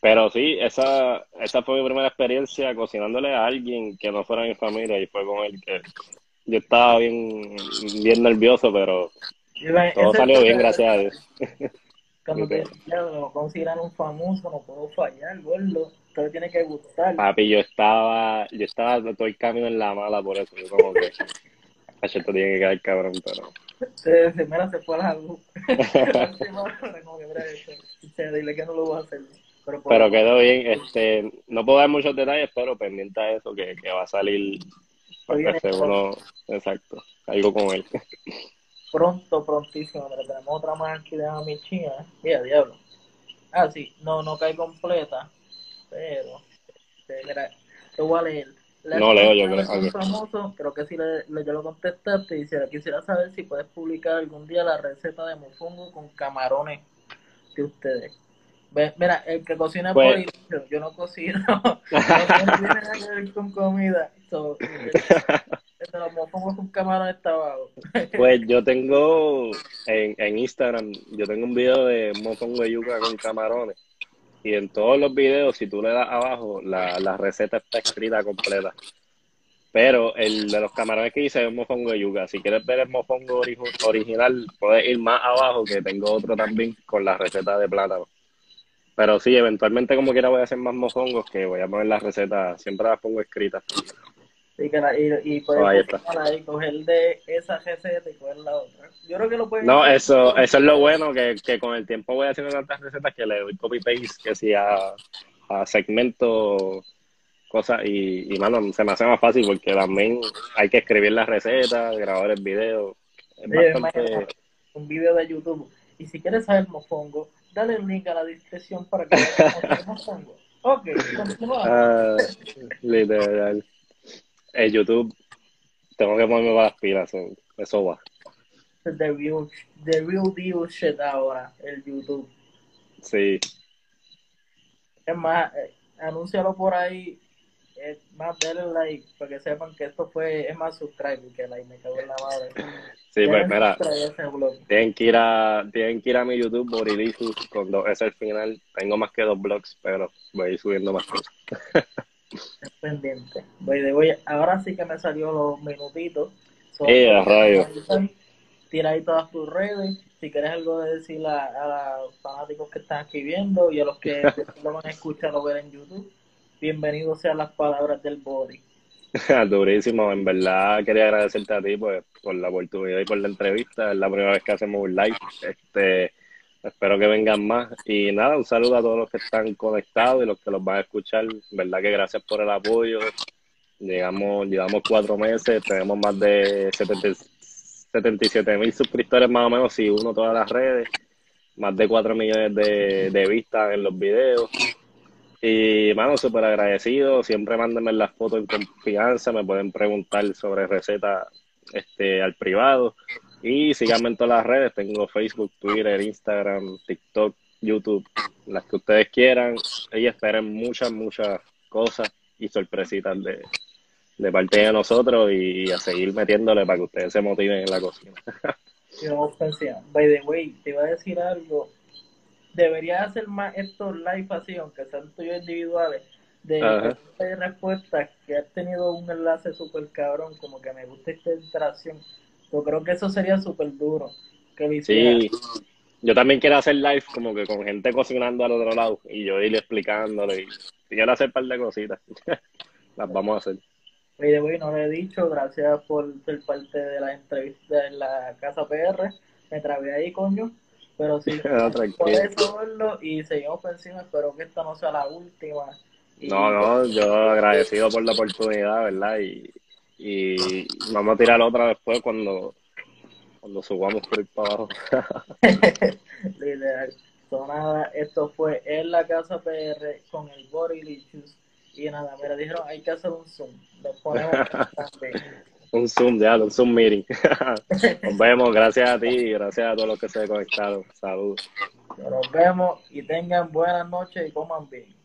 pero sí, esa, esa fue mi primera experiencia cocinándole a alguien que no fuera mi familia y fue con él que yo estaba bien, bien nervioso, pero todo salió bien, gracias a Dios. Cuando te consideran un famoso, no puedo fallar, gordo. Todo tiene que gustar. Papi, yo estaba, yo estaba todo el camino en la mala por eso. Yo como que, esto tiene que quedar cabrón, pero se, se, mira, se fue a la luz. dile que no lo voy a hacer. Pero, pero quedó bien. Este, no puedo dar muchos detalles, pero pendiente a eso, que, que va a salir. Porque uno, exacto, algo con él. Pronto, prontísimo. Pero tenemos otra más aquí de mi china. Mira, diablo. Ah, sí, no, no cae completa. Pero, este, mira, te voy a leer no leo yo creo. famoso, creo que sí le, le, yo lo contestaste y quisiera saber si puedes publicar algún día la receta de mofongo con camarones de ustedes. mira, el que cocina pues, por yo no cocino, no, tiene nada que ver con comida. So, los mofongos con camarones está abajo. pues yo tengo en, en Instagram, yo tengo un video de mofongo de yuca con camarones y en todos los videos, si tú le das abajo, la, la receta está escrita completa. Pero el de los camarones que hice es mofongo de yuca. Si quieres ver el mofongo original, puedes ir más abajo, que tengo otro también con la receta de plátano. Pero sí, eventualmente como quiera voy a hacer más mofongos, que voy a poner las recetas, siempre las pongo escritas. Y, que la, y, y puedes Oh, coger de esa receta y coger la otra. Yo creo que lo pueden No, eso, eso es lo bueno, que, que con el tiempo voy haciendo tantas recetas que le doy copy-paste, que si a, a segmento, cosas, y, y mano, se me hace más fácil porque también hay que escribir las recetas, grabar el video. Es bastante... un video de YouTube. Y si quieres saber mofongo, dale el link a la descripción para que veas mofongo. Ok, continuamos. Ah, literal. El YouTube, tengo que ponerme para las pilas, eso- eso va. The real, the real deal shit ahora, el YouTube. Sí, Es más, eh, anúncialo por ahí. Es más, denle like para que sepan que esto fue, es más subscribe que like, me cago en la madre. sí, pues mira, tienen que ir a, tienen que ir a mi YouTube, Borilisus, con dos S al final. Tengo más que dos blogs, pero voy a ir subiendo más cosas. Pendiente. Voy voy, ahora sí que me salió los minutitos. Eh, a rayos. Tira ahí todas tus redes. Si quieres algo de decir a, a los fanáticos que están aquí viendo y a los que lo van a escuchar o ver en YouTube, bienvenidos sean las palabras del body. Durísimo, en verdad quería agradecerte a ti pues, por la oportunidad y por la entrevista. Es la primera vez que hacemos un live. Este, espero que vengan más. Y nada, un saludo a todos los que están conectados y los que los van a escuchar. Verdad que gracias por el apoyo. Llegamos, llevamos cuatro meses, tenemos más de 70 77 mil suscriptores más o menos, si uno todas las redes, más de 4 millones de, de vistas en los videos. Y, mano, súper agradecido. Siempre mándenme las fotos en confianza. Me pueden preguntar sobre recetas este, al privado. Y síganme en todas las redes. Tengo Facebook, Twitter, Instagram, TikTok, YouTube, las que ustedes quieran. Y esperen muchas, muchas cosas y sorpresitas de, de parte de nosotros y a seguir metiéndole para que ustedes se motiven en la cocina. Y vamos por encima. By the way, te iba a decir algo. Debería hacer más estos live así, aunque sean tuyos individuales, de Ajá. y respuestas, que has tenido un enlace súper cabrón, como que me gusta esta interacción. Yo creo que eso sería súper duro. Que lo. Sí, yo también quiero hacer live como que con gente cocinando al otro lado y yo ir explicándole y quiero hacer un par de cositas. Las vamos a hacer. The way, no lo he dicho, gracias por ser parte de la entrevista en la Casa PR. Me trabé ahí, coño. Pero sí, No, puedes verlo y seguimos por encima. Espero que esta no sea la última. Y- No, no, yo agradecido por la oportunidad, ¿verdad? Y, y vamos a tirar otra después cuando, cuando subamos por ir para abajo. Literal. So, nada, esto fue en la Casa PR con el Borilicious. Y nada, mira, dijeron hay que hacer un Zoom. Lo ponemos un Zoom, ya, un Zoom meeting. Nos vemos, gracias a ti y gracias a todos los que se conectaron. Saludos. Nos vemos y tengan buenas noches y coman bien.